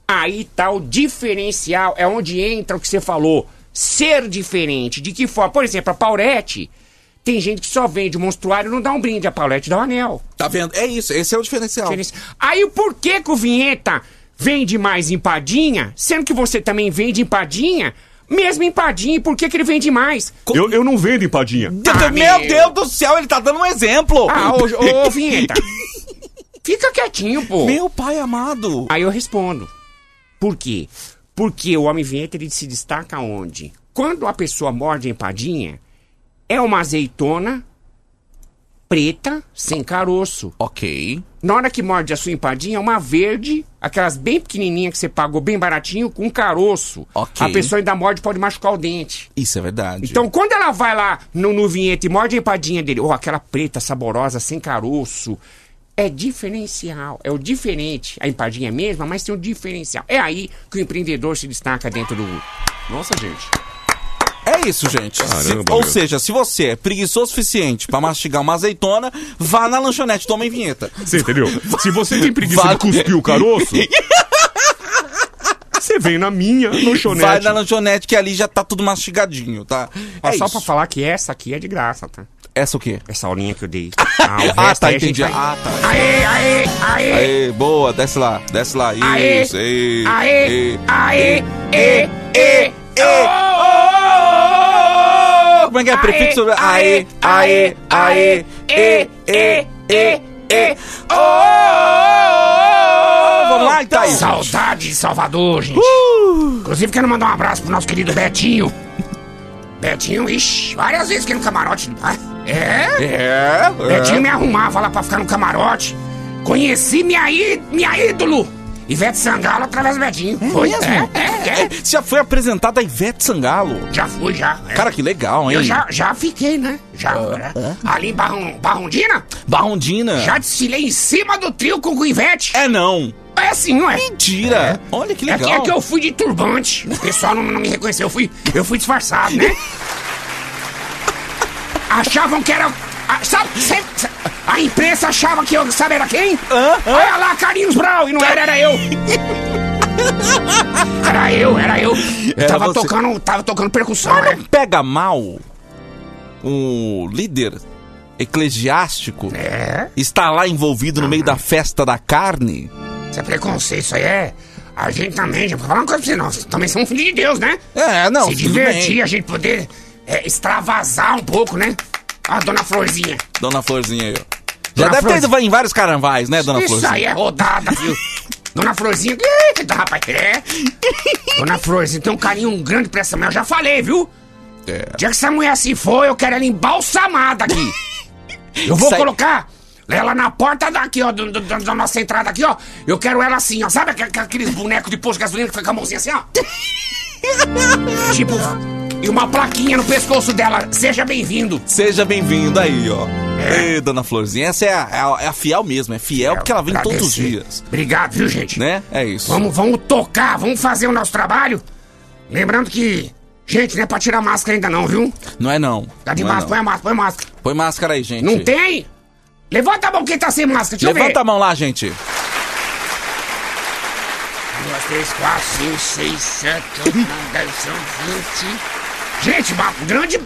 Aí tá o diferencial, é onde entra o que você falou. Ser diferente. De que forma? Por exemplo, a Paulette. Tem gente que só vende o monstruário e não dá um brinde. A Paulette dá o anel. Tá vendo? É isso, esse é o diferencial. Aí o porquê que o Vinheta vende mais empadinha, sendo que você também vende empadinha, mesmo empadinha, e por que, que ele vende mais? Eu, eu não vendo empadinha. Ah, meu meu. Deus do céu, ele tá dando um exemplo. Ah, ô, ô, [laughs] ô Vinheta. Fica quietinho, pô. Meu pai amado. Aí eu respondo. Por quê? Porque o homem vinheta ele se destaca onde? Quando a pessoa morde a empadinha, é uma azeitona preta sem caroço. Ok. Na hora que morde a sua empadinha, é uma verde, aquelas bem pequenininhas que você pagou bem baratinho, com caroço. Ok. A pessoa ainda morde pode machucar o dente. Isso é verdade. Então, quando ela vai lá no, no vinheta e morde a empadinha dele, ou aquela preta saborosa, sem caroço, é diferencial, é o diferente. A empadinha é a mesma, mas tem um diferencial. É aí que o empreendedor se destaca dentro do. Nossa, gente. É isso, gente. Se- Caramba, ou meu. seja, se você é preguiçoso o suficiente pra mastigar uma azeitona, vá na lanchonete do Homem Vinheta. Você entendeu? Se você tem preguiça Vai- de cuspir o caroço, você vem na minha lanchonete. Vai na lanchonete que ali já tá tudo mastigadinho, tá? É É só isso. pra falar que essa aqui é de graça, tá? Essa o quê? Essa aulinha que eu dei. [laughs] Ah, Ah, tá, entendi. vai- Ah, tá. Aê, aê, aê, Aê, boa, desce lá, desce lá. Aê, Isso, aê, aê, aê, ê, ê, Como é que é? Prefixo. Aê, aê, aê, ê, ê, ê, ê. Vamos lá, então. Saudade de Salvador, gente. Inclusive, quero mandar um abraço pro nosso querido Betinho. Betinho, ixi, várias vezes que no camarote. Ah, É? É, Betinho é. me arrumava lá pra ficar no camarote. Conheci minha, minha ídolo, Ivete Sangalo, através do Betinho. Foi mesmo? É, é, é. Você já foi apresentada a Ivete Sangalo? Já fui, já. é. Cara, que legal, hein? Eu já, já fiquei, né? Já. né? Ali em Barron, Barrondina, Barrondina. já desfilei em cima do trio com o Ivete. É não. É sim, não é? Mentira. Olha que É legal. que, é que eu fui de turbante. O pessoal não, não me reconheceu. Eu fui, eu fui disfarçado, né? [laughs] Achavam que era. a- sabe, a imprensa achava que eu. Sabe era quem? Olha lá, Carlinhos Brau. E não era, era eu. [laughs] Era eu, era eu. Eu Era tava você. tocando, tava tocando percussão, Mas né? não pega mal um líder eclesiástico É? está lá envolvido no meio da festa da carne? Isso é preconceito, isso aí é. A gente também, já vou falar uma coisa pra você, nós também somos filhos de Deus, né? É, não, Se divertir, a gente poder é, extravasar um pouco, né? A dona Florzinha. Dona Florzinha aí, ó. Já deve ter Florzinha. ido em vários carnavais, né, Dona Isso Florzinha? aí é rodada, viu? [laughs] Dona Florzinha, eita, rapaz, é. Dona Florzinha tem um carinho grande pra essa mulher, eu já falei, viu? É. Dia que essa mulher se for, eu quero ela embalsamada aqui. [laughs] Eu vou Isso aí- colocar ela na porta daqui, ó, do- do- da nossa entrada aqui, ó. Eu quero ela assim, ó. Sabe aqu- aqueles bonecos de posto de gasolina que fica com a mãozinha assim, ó? [laughs] tipo, e uma plaquinha no pescoço dela. Seja bem-vindo. Seja bem-vindo aí, ó. Ei, Dona Florzinha, essa é a, é a- é a fiel mesmo, é fiel porque ela vem todos os agradecer. dias, Obrigado, viu, gente? né? É isso. Vamos, vamos tocar, vamos fazer o nosso trabalho. Lembrando que, gente, não é pra tirar máscara ainda não, viu? Não é não. Tá de Não é máscara, põe a máscara, põe a máscara. Põe máscara aí, gente. Não tem? Levanta a mão quem tá sem máscara, deixa eu Levanta ver. a mão lá, gente. Duas, três, quatro, cinco, seis, sete, oito, nove, dez, são vinte. Gente, uma grande,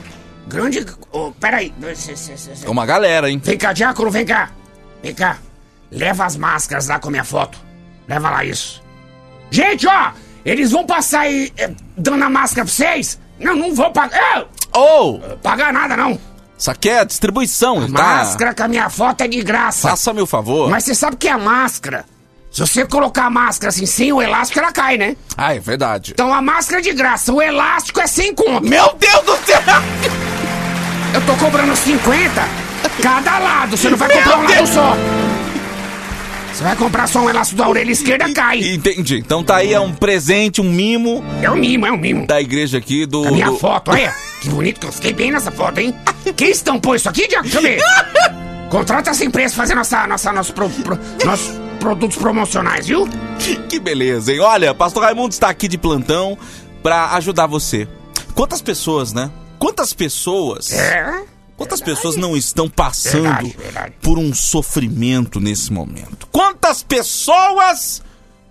grande... Oh, peraí. É uma galera, hein? Vem cá, Diácono, vem cá. Vem cá. Leva as máscaras lá com a minha foto. Leva lá isso. Gente, ó! Eles vão passar aí eh, dando a máscara pra vocês? Não, não vou pagar. Eu, Ô, pagar nada, não. isso aqui é distribuição, tá? Máscara com a minha foto é de graça. Faça-me o favor. Mas você sabe que a máscara, se você colocar a máscara assim, sem o elástico, ela cai, né? Ah, é verdade. Então a máscara é de graça, o elástico é sem conto. Meu Deus do céu! Eu tô cobrando 50 Cada lado, você não vai comprar um lado só. Você vai comprar só um elástico da orelha esquerda, cai. Entendi. Então tá aí, é um presente, um mimo. É um mimo, é um mimo. Da igreja aqui do. A minha do- foto, olha. [laughs] Que bonito que eu fiquei bem nessa foto, hein? Quem estampou isso aqui, Diago? Deixa eu ver. [laughs] Contrata essa empresa fazer nossa, nossa, nosso pro- pro- nossos produtos promocionais, viu? Que beleza, hein? Olha, Pastor Raimundo está aqui de plantão pra ajudar você. Quantas pessoas, né? Quantas pessoas. É? Quantas pessoas não estão passando Verdade, verdade. por um sofrimento nesse momento? Quantas pessoas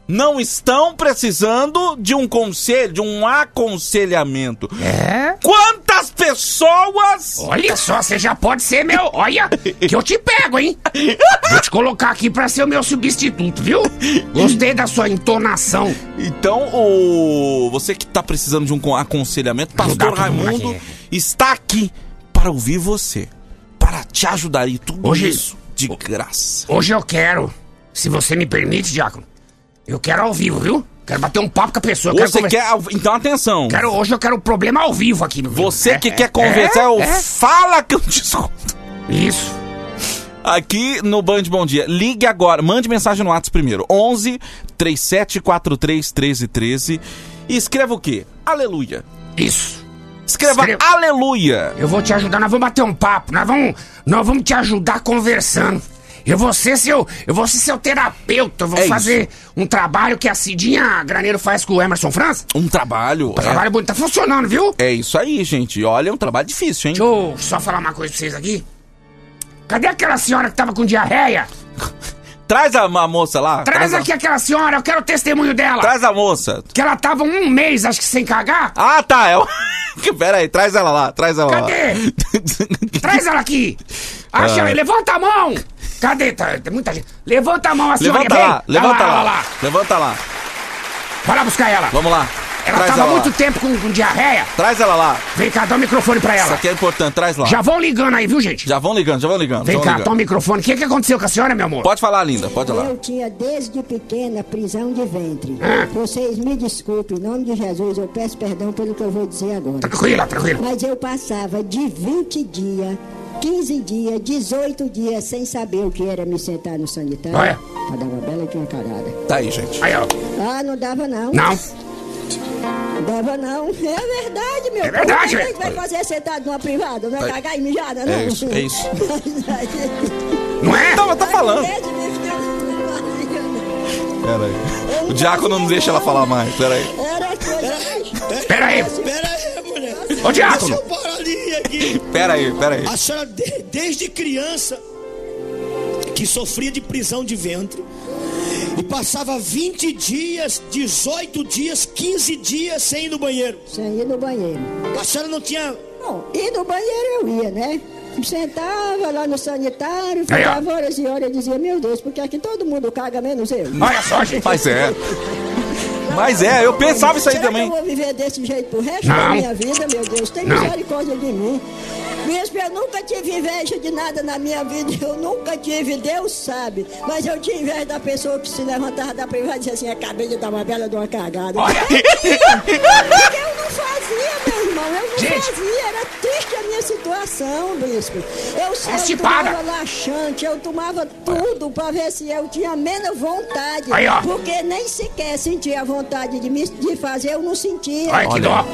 não estão precisando de um conselho, de um aconselhamento? É? Quantas pessoas. Olha só, você já pode ser meu. Olha, que eu te pego, hein? Vou te colocar aqui pra ser o meu substituto, viu? Gostei da sua entonação. Então, o você que tá precisando de um con- aconselhamento, Pastor Raimundo aqui. está aqui para ouvir você, para te ajudar e tudo Hoje- isso de graça. Hoje eu quero, se você me permite, Diácono, eu quero ao vivo, viu? Quero bater um papo com a pessoa. eu Você quer, ao- então atenção. Quero, hoje eu quero o problema ao vivo aqui. meu filho. Você É, que é, quer conversar, é, o é. fala que eu te escuto. Isso. Aqui no Band Bom Dia. Ligue agora, mande mensagem no WhatsApp primeiro. 11 3743 1313 e escreva o quê? Aleluia. Isso. Escreva Escreva. aleluia. Eu vou te ajudar, nós vamos bater um papo, nós vamos, nós vamos te ajudar conversando. Eu vou ser seu, eu vou ser seu terapeuta, eu vou É fazer um trabalho que a Cidinha Graneiro faz com o Emerson França. Um trabalho. Um trabalho bonito, tá funcionando, viu? É, é isso aí, gente. Olha, é um trabalho difícil, hein? Deixa eu só falar uma coisa pra vocês aqui. Cadê aquela senhora que tava com diarreia? [laughs] Traz a, a moça lá. Traz a- aqui aquela senhora, eu quero o testemunho dela. Traz a moça. Que ela tava um mês, acho que sem cagar. Ah, tá. É o... que [laughs] Pera aí, traz ela lá, traz ela Cadê? lá. [laughs] Traz ela aqui. Acha Ah. levanta a mão. Cadê? Tá, tem muita gente. Levanta a mão, a senhora. Levanta vem. lá, levanta lá, olha lá. Levanta lá. Vai lá buscar ela. Vamos lá. Ela Traz tava ela muito lá. tempo com, com diarreia. Traz ela lá. Vem cá, dá o microfone pra Isso ela. aqui é importante, traz lá. Já vão ligando aí, viu, gente? Já vão ligando, já vão ligando. Vem vão cá, ligando. toma o microfone. O que, que aconteceu com a senhora, meu amor? Pode falar, linda, pode falar. Eu tinha desde pequena prisão de ventre. Ah. Vocês me desculpem, em nome de Jesus, eu peço perdão pelo que eu vou dizer agora. Tranquila, tranquila. Mas eu passava de 20 dias, 15 dias, 18 dias sem saber o que era me sentar no sanitário. Olha. Pra dar uma bela de uma carada. Tá aí, gente. Aí, ó. Ah, não dava não. Não. Não dava não. É verdade, meu. É verdade, Como velho. que vai fazer sentado numa privada? Não é Aí. cagar e mijada, não? É isso, é isso. [laughs] Não é? Não, mas tá falando. Pera aí. O diácono não deixa ela falar mais, pera aí. Pera aí. Pera aí, mulher. Ô, Diácono. Deixa eu parar ali aqui. Pera aí, pera aí. A senhora, de- desde criança, que sofria de prisão de ventre, e passava 20 dias, 18 dias, 15 dias sem ir no banheiro. Sem ir no banheiro. A senhora não tinha. Bom, ir no banheiro eu ia, né? Sentava lá no sanitário, ficava horas e horas e dizia, meu Deus, porque aqui todo mundo caga, menos eu. Olha só, gente. Mas é. [laughs] Mas é, eu pensava isso aí Será também. que eu vou viver desse jeito pro resto Não. da minha vida, meu Deus? Tem Não. misericórdia de mim. Bispo, eu nunca tive inveja de nada na minha vida, eu nunca tive, Deus sabe. Mas eu tinha inveja da pessoa que se levantava da privada e dizia assim, acabei de dar uma bela de uma cagada. Porque eu não fazia, meu irmão, eu não Gente. fazia, era triste a minha situação, bispo. Eu, eu Constipada. tomava laxante, eu tomava tudo pra ver se eu tinha menos vontade. Aí. Porque nem sequer sentia vontade de, me, de fazer, eu não sentia. Olha que dó.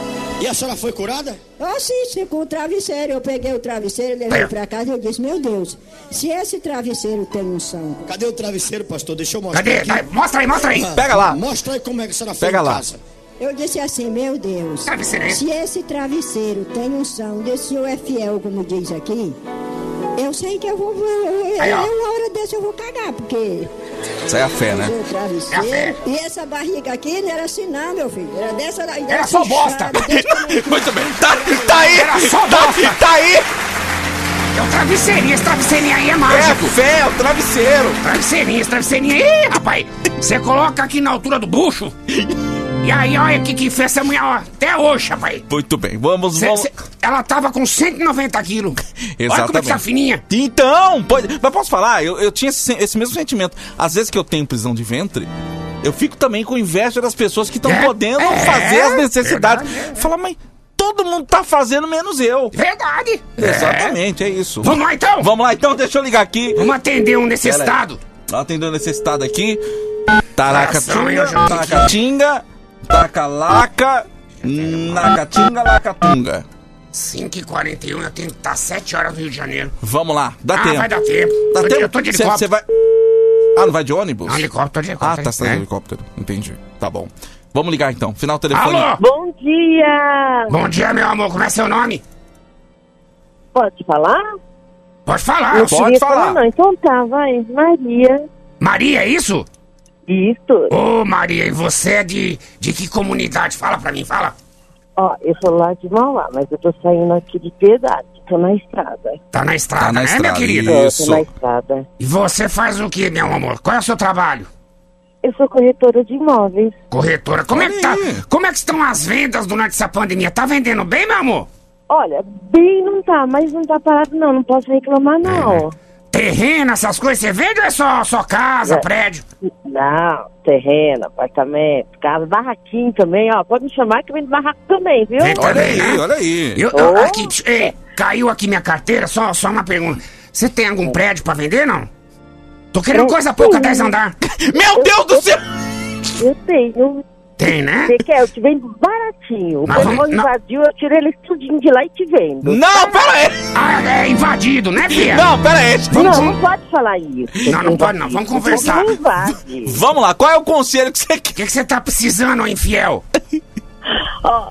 E a senhora foi curada? Ah, sim, sim, com o travesseiro. Eu peguei o travesseiro, levei pra casa e eu disse, meu Deus, se esse travesseiro tem unção, Cadê o travesseiro, pastor? Deixa eu mostrar. Cadê? aqui. Mostra aí, mostra aí. Ah, Pega lá. Mostra aí como é que a senhora Pega fez lá. casa. eu disse assim, meu Deus, se esse travesseiro tem unção, desse senhor é fiel, como diz aqui, eu sei que eu vou. Eu, eu, Aí, ó. eu, uma hora dessa eu vou cagar, porque Isso aí é a fé, né? É a travesseiro. fé. E essa barriga aqui não era assim, não, meu filho. Era dessa daí. Era só bosta. [laughs] Muito bem. Tá, tá aí. Era só tá, bosta. tá aí. É o travesseirinho, esse travesseirinho aí é É mágico. fé, é o travesseiro. Travesseirinho, esse travesseirinho aí, rapaz. Você coloca aqui na altura do bucho. E aí, olha que que fez essa mulher, ó, até hoje, rapaz. Muito bem, vamos, Cê- vamos. cê- ela tava com 190 quilos. [laughs] Olha como é que tá fininha. Então, pode, mas posso falar? Eu, eu tinha esse, esse mesmo sentimento. Às vezes que eu tenho prisão de ventre, eu fico também com inveja das pessoas que estão É, podendo é, fazer as necessidades. verdade, é. Fala, mas todo mundo tá fazendo menos eu. Verdade. Exatamente, é isso. Vamos lá então? Vamos lá então, deixa eu ligar aqui. Vamos atender um necessitado. Vamos atender um necessitado aqui. Taracatinga, já- tacatinga, tacalaca, nacatinga, lacatunga. 5h41, eu tenho que estar 7 horas no Rio de Janeiro. Vamos lá, dá ah, tempo. vai dar tempo. Dá de- tempo? Eu tô de helicóptero. cê vai... Ah, não vai de ônibus? Não, helicóptero, de Ah, helicóptero. tá, você tá de É. helicóptero. Entendi. Tá bom. Vamos ligar então. Final telefone. Alô? Bom dia! Bom dia, meu amor. Como é seu nome? Pode falar? Pode falar. não queria não. Então tá, vai. Maria. Maria, é isso? Isso. Ô, Maria, e você é de, de que comunidade? Fala pra mim, fala. Ó, eu sou lá de Mauá, mas eu tô saindo aqui de Piedade. Tô na estrada. Tá na estrada, Tá na né, minha estrada, querida? É, tô na estrada. E você faz o que, meu amor? Qual é o seu trabalho? Eu sou corretora de imóveis. Corretora. Como é que tá? Como é que estão as vendas durante essa pandemia? Tá vendendo bem, meu amor? Olha, bem não tá, mas não tá parado não. Não posso reclamar não. Terreno, essas coisas, você vende ou é só, só casa, É. prédio? Não, terreno, apartamento, casa, barraquinho também, ó. Pode me chamar que vem de barraco também, viu? Vem também, né? olha aí. Eu, eu- aqui, é, caiu aqui minha carteira, só, só uma pergunta. Você tem algum prédio pra vender, não? Tô querendo Eu coisa pouca, tenho. 10 andar. [laughs] Meu Deus do céu! Eu tenho. Tem, né? Você quer? Eu te vendo baratinho. O Mas pessoal vamos- não. invadiu, eu tirei eles tudinho de lá e te vendo. Não, pera aí! Ah, é invadido, né, filha? Não, pera aí. Vamos, não, não pode falar isso. Não, não pode não, vamos conversar. Vamos lá, qual é o conselho que você quer? O que, que você tá precisando, infiel? [laughs] Ó,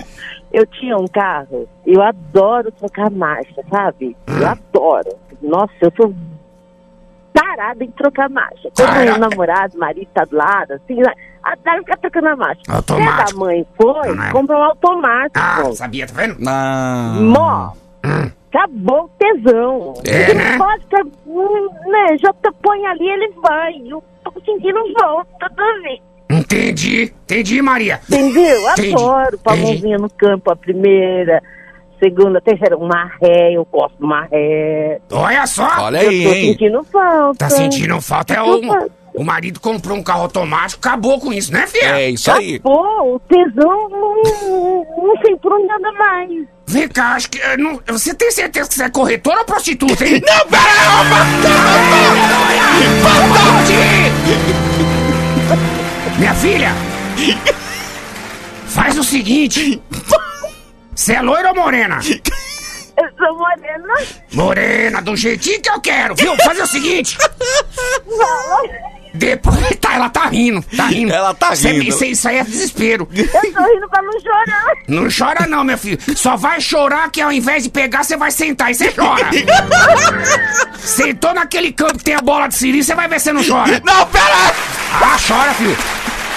eu tinha um carro, eu adoro trocar marcha, sabe? Hum. Eu adoro. Nossa, eu sou tarada em trocar marcha. Quando Tarada. meu namorado, marido tá do lado, assim, adoro ficar trocando a marcha. Automático. Se a da mãe foi, Não é? compra um automático. Ah, sabia, tá vendo? Ah. Mó, acabou o tesão. É, né? não pode ficar, hum, né, já tá- põe ali, ele vai. Eu tô sentindo volta vez. Entendi, entendi, Maria. Entendeu? Entendi, Adoro palmãozinha no campo, a primeira, segunda, terceira, uma ré, eu gosto de uma ré. Olha só. Olha eu aí, tô hein? sentindo falta. Tá sentindo falta? É o, o marido comprou um carro automático, acabou com isso, né, filha? É isso aí. Pô, o tesão não, não sei por onde anda mais. Vem cá, acho que. eh, não- você tem certeza que você é corretora ou prostituta, hein? [laughs] Não, pera aí, Minha filha! Faz o seguinte. [laughs] Você é loira ou morena? [laughs] Eu sou morena. Morena, do jeitinho que eu quero, viu? Fazer o seguinte. Depois. Tá, ela tá rindo, tá rindo. Ela tá rindo. Isso, isso aí é desespero. Eu tô rindo pra não chorar. Não chora não, meu filho. Só vai chorar que ao invés de pegar, você vai sentar e você chora. [laughs] Sentou naquele campo que tem a bola de siri, você vai ver se você não chora. Não, pera! Ah, chora, filho.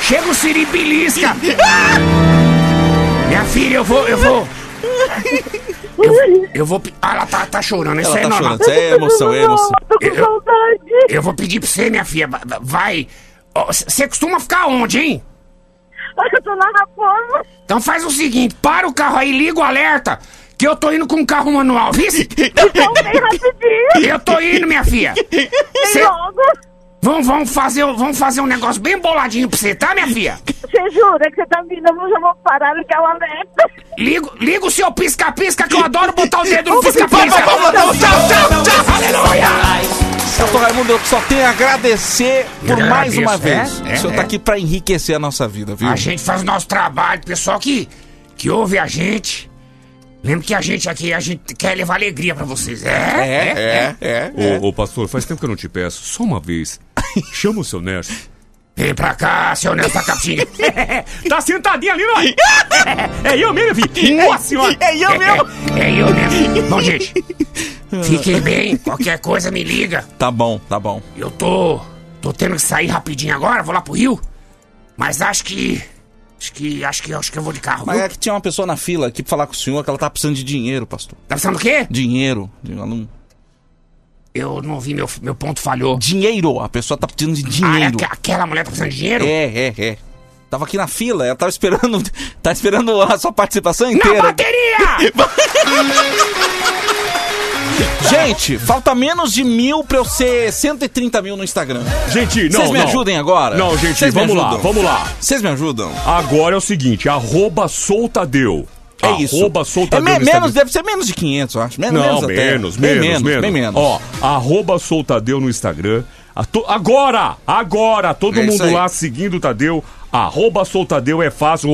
Chega o siri belisca. [laughs] Minha filha, eu vou, eu vou. Eu, eu vou. Ah, ela tá, tá chorando, isso Ela é tá normal. chorando. Isso é emoção, é emoção. Tô com Eu- saudade. Eu vou pedir pra você, minha filha. va- va- Vai. Você costuma ficar onde, hein? Eu tô na raposa. Então faz o seguinte, para o carro aí, liga o alerta, que eu tô indo com um carro manual, viu? Então vem rapidinho. Eu tô indo, minha filha. Vem Cê- logo. Vamos, vamos, fazer, vamos fazer um negócio bem boladinho pra você, tá, minha filha? Você jura que você tá vindo? Eu já vou parar ligar o alerta. Liga, liga o seu pisca-pisca, que eu adoro botar o dedo no pisca-pisca. Aleluia! Pastor Raimundo, eu só tenho a agradecer por Eu mais uma agradeço, vez. é, o senhor é, tá é. aqui pra enriquecer a nossa vida, viu? A gente faz o nosso trabalho, pessoal que, que ouve a gente. Lembra que a gente aqui, a gente quer levar alegria pra vocês. É, É, é, é. Ô, ô, pastor, faz tempo que eu não te peço. Só uma vez. [laughs] Chama o seu Nerso. Vem pra cá, seu Nelson da Capitinha. [laughs] tá sentadinho ali, nós. É eu mesmo, filho. Nossa senhora. É eu mesmo. É eu mesmo. Bom, gente, [laughs] fiquem bem. Qualquer coisa me liga. Tá bom, tá bom. Eu tô. tô tendo que sair rapidinho agora, vou lá pro Rio. Mas acho que. Acho que. Acho que acho que eu vou de carro. Mas viu? é que tinha uma pessoa na fila aqui pra falar com o senhor que ela tá precisando de dinheiro, pastor. Tá precisando do quê? Dinheiro. Ela não- Eu não vi, meu, meu ponto falhou. Dinheiro. A pessoa tá precisando de Ah, é dinheiro. aque- aquela mulher tá precisando de dinheiro? É, é, é. Tava aqui na fila, ela tava esperando. [laughs] Tá esperando a sua participação Na inteira. bateria! [laughs] Gente, falta menos de mil pra eu ser 130 mil no Instagram. Gente, não, Vocês me não. ajudem agora? Não, gente, me vamos lá, vamos lá. Vocês me ajudam? Agora é o seguinte, arroba soltadeu. É isso. Arroba É me- menos, deve ser menos de 500, eu acho. Men- Não, menos, até. menos, Bem menos, menos. Bem menos. Ó, arroba soltadeu no Instagram. A to- Agora, agora, todo É mundo lá seguindo o Tadeu. Arroba soltadeu é fácil.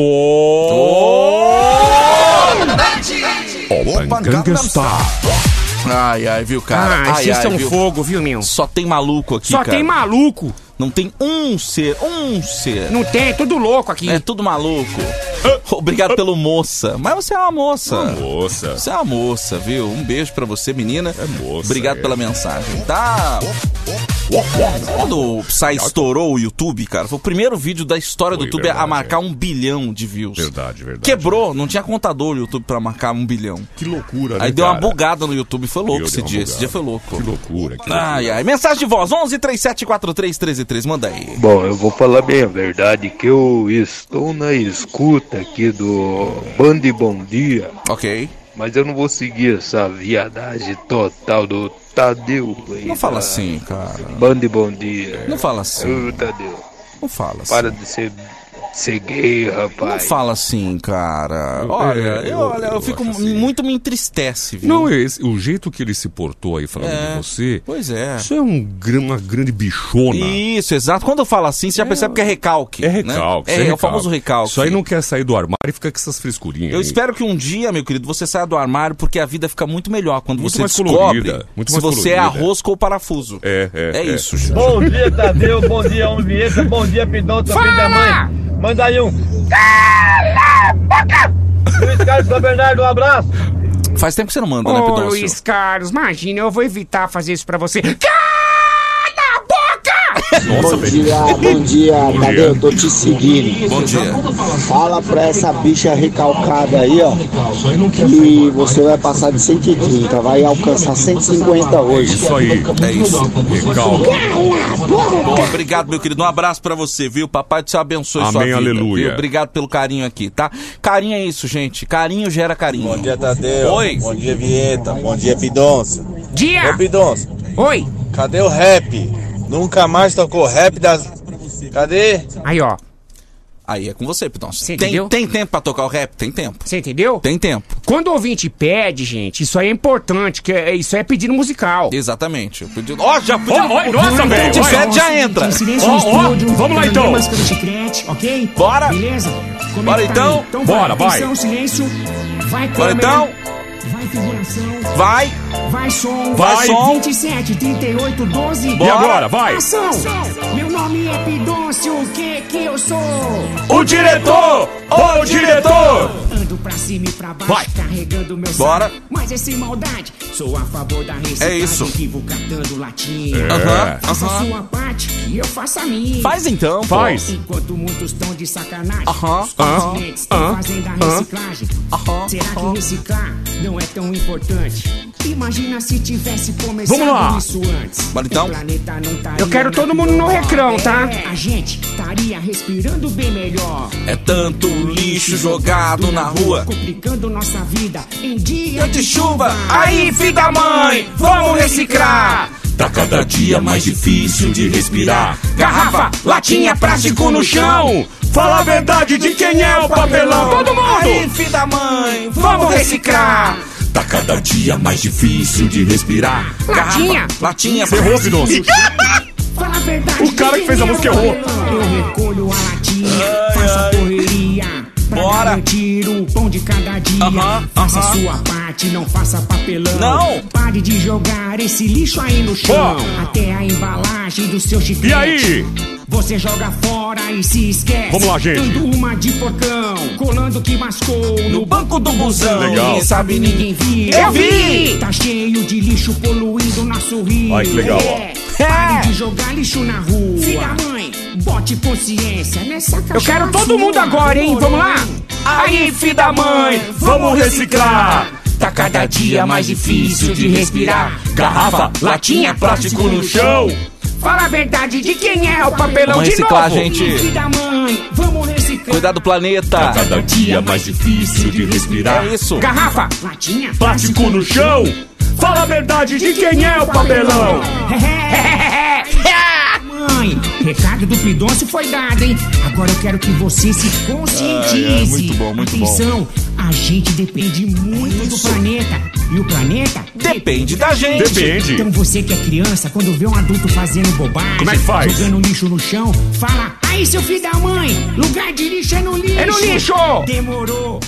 Opa, Gangnam Style. Ai, ai, viu, cara? Ah, ai, vocês ai, são viu? fogo, viu, meu? Só tem maluco aqui, Só cara. tem maluco. Não tem um ser, um ser. Não tem, é tudo louco aqui. É tudo maluco. Obrigado pelo moça. Mas você é uma moça. Uma moça. Você é uma moça, viu? Um beijo pra você, menina. É moça. Obrigado é. pela mensagem. Tá. Quando o Psy estourou o YouTube, cara, foi o primeiro vídeo da história do Foi, YouTube verdade, a marcar um bilhão de views. Verdade, verdade. Quebrou, não tinha contador no YouTube pra marcar um bilhão. Que loucura, né, Aí deu uma bugada no YouTube, foi louco Deu, esse dia. Esse dia foi louco. Que loucura, que Ai, ai. Mensagem de voz: 11 37 43 13 Manda aí. Bom, eu vou falar bem a verdade que eu estou na escuta aqui do Band Bom Dia, Ok. Mas eu não vou seguir essa viadagem total do Tadeu. aí Não fala assim, cara. Band Bom Dia. Não fala assim. Ô, Tadeu, Não fala assim. para de ser, ser gay, Não rapaz. fala assim, cara. Olha, É, eu, olha, eu, eu fico assim. muito me entristece, viu? Não, esse, o jeito que ele se portou aí falando É, de você. Pois é. Isso é um, uma grande bichona. Isso, exato. Quando eu falo assim, você já percebe que é recalque. É né? recalque. É, isso é o famoso recalque. Isso aí não quer sair do armário e fica com essas frescurinhas. Eu aí. espero que um dia, meu querido, você saia do armário, porque a vida fica muito melhor quando Muito você mais descobre colorida, muito se mais você é colorida. a rosca ou parafuso. É, é. É isso, gente. Bom dia, Tadeu. Bom dia, Homem Vinheta. Bom dia, Pidão, filho da mãe. Manda aí um. Cala a boca! Luiz Carlos São Bernardo, um abraço. Faz tempo que você não manda, né, Ô? Luiz Carlos, imagina, eu vou evitar fazer isso pra você. Cala a boca! Nossa, bom dia, bom dia, Bom Tadeu, dia. tô te seguindo. Bom dia. Fala pra essa bicha recalcada aí, ó, que você vai passar de 130, vai alcançar 150 hoje. Isso aí. É isso. Recalque. Bom, obrigado, meu querido. Um abraço pra você, viu? Papai do céu abençoe sua Amém, vida. aleluia. viu? Obrigado pelo carinho aqui, tá? Carinho é isso, gente. Carinho gera carinho. Bom dia, Tadeu. Oi. Bom dia, Vinheta. Bom dia, Pidoncio. Dia! Ô, Pidoncio, Oi! cadê o rap? Nunca mais tocou rap das... Cadê? Aí, ó. Aí é com você, Pidoncio. Você Tem, entendeu? tem tempo pra tocar o rap? Tem tempo. Você entendeu? Tem tempo. Quando o ouvinte pede, gente, isso aí é importante, que é- isso é pedido musical. Exatamente. Eu pedi- Ó, já podia. Ó, ó, nossa, velho, De olha. sete já entra. Silêncio Ó, no ó, estúdio, vamos lá, então. pelo Chiclete, ok? Bora. Beleza? Como Bora, que tá então. aí? Então Bora, vai. Atenção, silêncio. Vai Bora câmera. então. Vai figuração. Vai. Vai som. Vai, som. 27, 38, 12. E agora, vai. Ação. Meu nome é Pidôncio, o que que eu sou? O diretor! Ô, diretor! Ando pra cima e pra baixo, Vai. carregando meu Bora. saco. Mas é sem maldade, sou a favor da reciclagem. É isso. Vivo catando latinha. É. Aham, Faça a aham. sua parte e eu faço a minha. Faz então. Faz. Enquanto muitos estão de sacanagem, Aham, os aham, continentes estão aham, fazendo a reciclagem. aham, Será aham. que reciclar não é tão importante? Imagina se tivesse começado Vamos lá. isso antes. Bora então. O planeta não estaria Eu quero todo mundo no recrão, tá? É, a gente estaria respirando bem melhor. É tanto lixo jogado na rua. Complicando nossa vida em dia de chuva. Aí, filho da mãe, vamos reciclar. Tá cada dia mais difícil de respirar. Garrafa, latinha, plástico no chão. Fala a verdade de quem é o papelão. Todo Aí, mundo! filho da mãe, Vamos reciclar. Tá cada dia mais difícil de respirar. Latinha. Latinha. Você errou, Pidoncio. Fala a verdade. O cara que fez a música errou. Eu recolho a latinha, faço a correria. Bora. garantir o pão de cada dia. Aham, faça a aham. sua parte, não faça papelão. Não. Pare de jogar esse lixo aí no chão. Ó. Até a embalagem do seu chiclete. E aí? Você joga fora e se esquece. Vamos lá, gente. Dando uma de porcão, colando que mascou No banco do busão. Legal. Ninguém sabe, ninguém. Viu. Eu vi! Tá cheio de lixo poluindo nosso rio. Ai, que legal, ó. É. Pare de jogar lixo na rua. Filha da mãe, bote consciência nessa caixa Eu quero todo mundo agora, hein? Vamos lá? Aí, filho da mãe, Vamos reciclar. Tá cada dia mais difícil de respirar. Garrafa, latinha, plástico no chão. Fala a verdade de quem é o papelão Vamos de reciclar, novo. gente. Filho da mãe, vamos reciclar. Cuidar do planeta. Cada dia mais difícil de respirar. É isso. Garrafa, latinha, Plástico no chão. Fala a verdade de quem é o papelão. Mãe, recado do Pidoncio foi dado, hein? Agora eu quero que você se conscientize. Ai, ai, muito bom, muito bom. Atenção, A gente depende muito do planeta. E o planeta Depende da gente. Depende. Então você que é criança, quando vê um adulto fazendo bobagem, Como é que faz? jogando lixo no chão, fala: Aí, seu filho da mãe, lugar de lixo é no lixo. É no lixo! Demorou.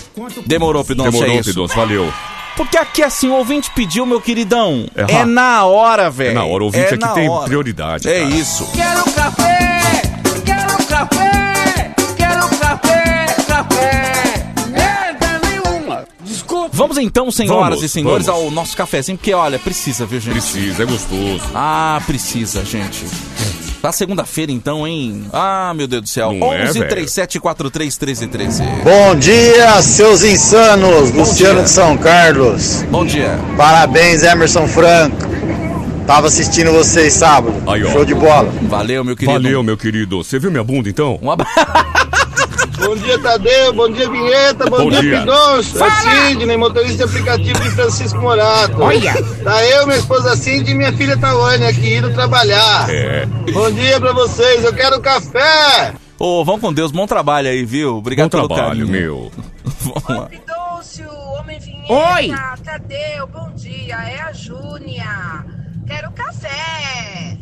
Demorou, Pidoncio, Demorou, é isso. Pidoncio, valeu. Porque aqui assim, o ouvinte pediu, meu queridão. É É, na hora, velho. É na hora, o ouvinte É aqui tem hora. prioridade. É cara. isso. Quero café, quero café, quero café, café. Merda nenhuma. Desculpa. Vamos então, senhoras Vamos, e senhores, vamos. ao nosso cafezinho, porque olha, precisa, viu, gente? Precisa, é gostoso. Ah, precisa, gente. Tá segunda-feira então, hein? Ah, meu Deus do céu. Não é, 11 velho? 37 43 13 13. Bom dia, seus insanos! Luciano dia. de São Carlos. Bom dia. Parabéns, Emerson Franco. Tava assistindo vocês sábado. Aí, ó. Show de bola. Valeu, meu querido. Valeu, meu querido. Você viu minha bunda, então? Um abraço. [laughs] Bom dia, Tadeu. Bom dia, Vinheta. Bom, Bom dia, dia. Pidoncio. É Sidney, motorista de aplicativo de Francisco Morato. Olha. Tá eu, minha esposa Cindy e minha filha Tawane aqui indo trabalhar. É. Bom dia pra vocês. Eu quero café. Ô, vão com Deus, bom trabalho aí, viu? Obrigado Bom pelo trabalho, carinho. meu. Vamos lá. Pidôncio, Homem Vinheta. Oi. Tadeu, bom dia. É a Júnia. Quero café.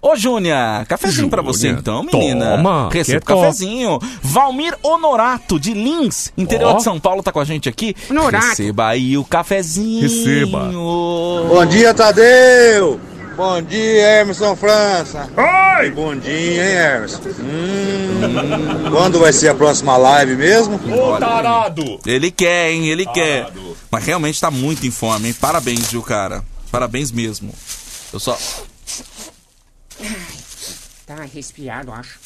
Ô, Júnia, cafezinho pra você então, menina. toma, Receba é o cafezinho. Valmir Honorato, de Lins, interior Ó. de São Paulo, tá com a gente aqui. Honorato. Receba aí o cafezinho. Receba. Bom dia, Tadeu. Bom dia, Emerson França. Oi! Bom dia, hein, Emerson? Hum, quando vai ser a próxima live mesmo? Ô, tarado! Ele quer, hein? Ele quer. Tarado. Mas realmente tá muito em fome, hein? Parabéns, viu, cara? Parabéns mesmo. Eu só. Tá resfriado, acho.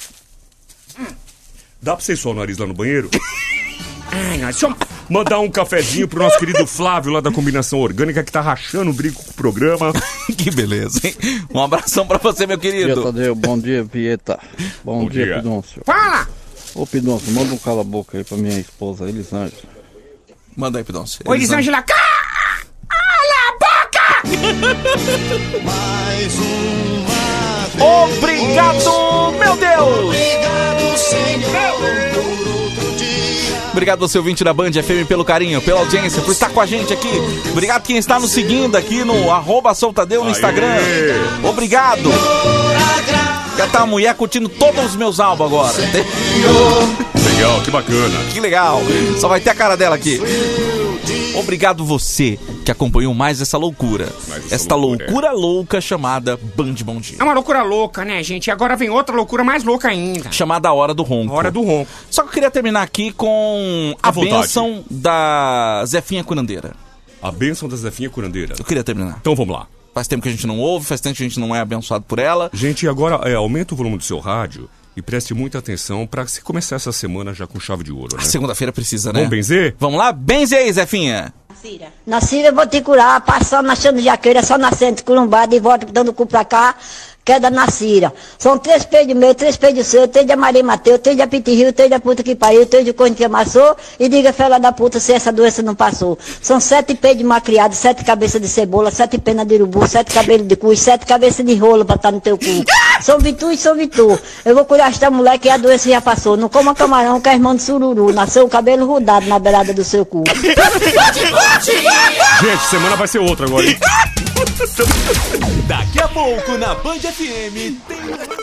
Dá pra você só o nariz lá no banheiro? [laughs] Ai, nós somos... Mandar um cafezinho pro nosso querido Flávio lá da Combinação Orgânica que tá rachando o brinco com o programa. [laughs] que beleza, hein? Um abração pra você, meu Bom dia, querido. Tadeu. Bom dia, Vieta. Bom, Bom dia, dia. Pidoncio. Fala! Ô, Pidoncio, manda um cala-boca aí pra minha esposa, Elisângela. Manda aí, Pidoncio. Ô, Elisângela, cala a boca! [laughs] Mais vez. Obrigado, meu Deus! Obrigado, Senhor, por outro dia. Obrigado você, ouvinte da Band FM, pelo carinho, pela audiência, por estar com a gente aqui. Obrigado quem está nos seguindo aqui no arroba Soltadeu no Instagram. Obrigado. Já tá a mulher curtindo todos os meus álbuns agora. Legal, que bacana. Que legal. Só vai ter a cara dela aqui. Obrigado você que acompanhou mais essa loucura. Mais essa Esta loucura, loucura louca chamada Band Bom Dia. É uma loucura louca, né, gente? E agora vem outra loucura mais louca ainda. Chamada A Hora do Ronco. A hora do ronco. Só que eu queria terminar aqui com a vontade. bênção da Zefinha Curandeira. A bênção da Zefinha Curandeira. Eu queria terminar. Então vamos lá. Faz tempo que a gente não ouve, faz tempo que a gente não é abençoado por ela. Gente, agora é, aumenta o volume do seu rádio e preste muita atenção pra se começar essa semana já com chave de ouro, né? A segunda-feira precisa, né? Vamos benzer? Vamos lá? Benze aí, Zefinha. Na Síria eu vou te curar, passando achando jaqueira, só nascendo curumbada e volta dando cu pra cá, queda na Síria. São três peidos meus, três peidos seu, três de Maria Mateus, três de Apitirrio, três da puta que pariu, três de corno que amassou, e diga fela da puta se essa doença não passou. São sete peidos macriados, sete cabeças de cebola, sete penas de urubu, sete cabelos de cu sete cabeças de rolo pra estar no teu cu. São Vitu e São Vitu. Eu vou curar esta mulher que a doença já passou. Não coma camarão que é irmão de sururu. Nasceu o cabelo rodado na beirada do seu cu. Gente, semana vai ser outra agora, hein? Daqui a pouco na Band FM tem.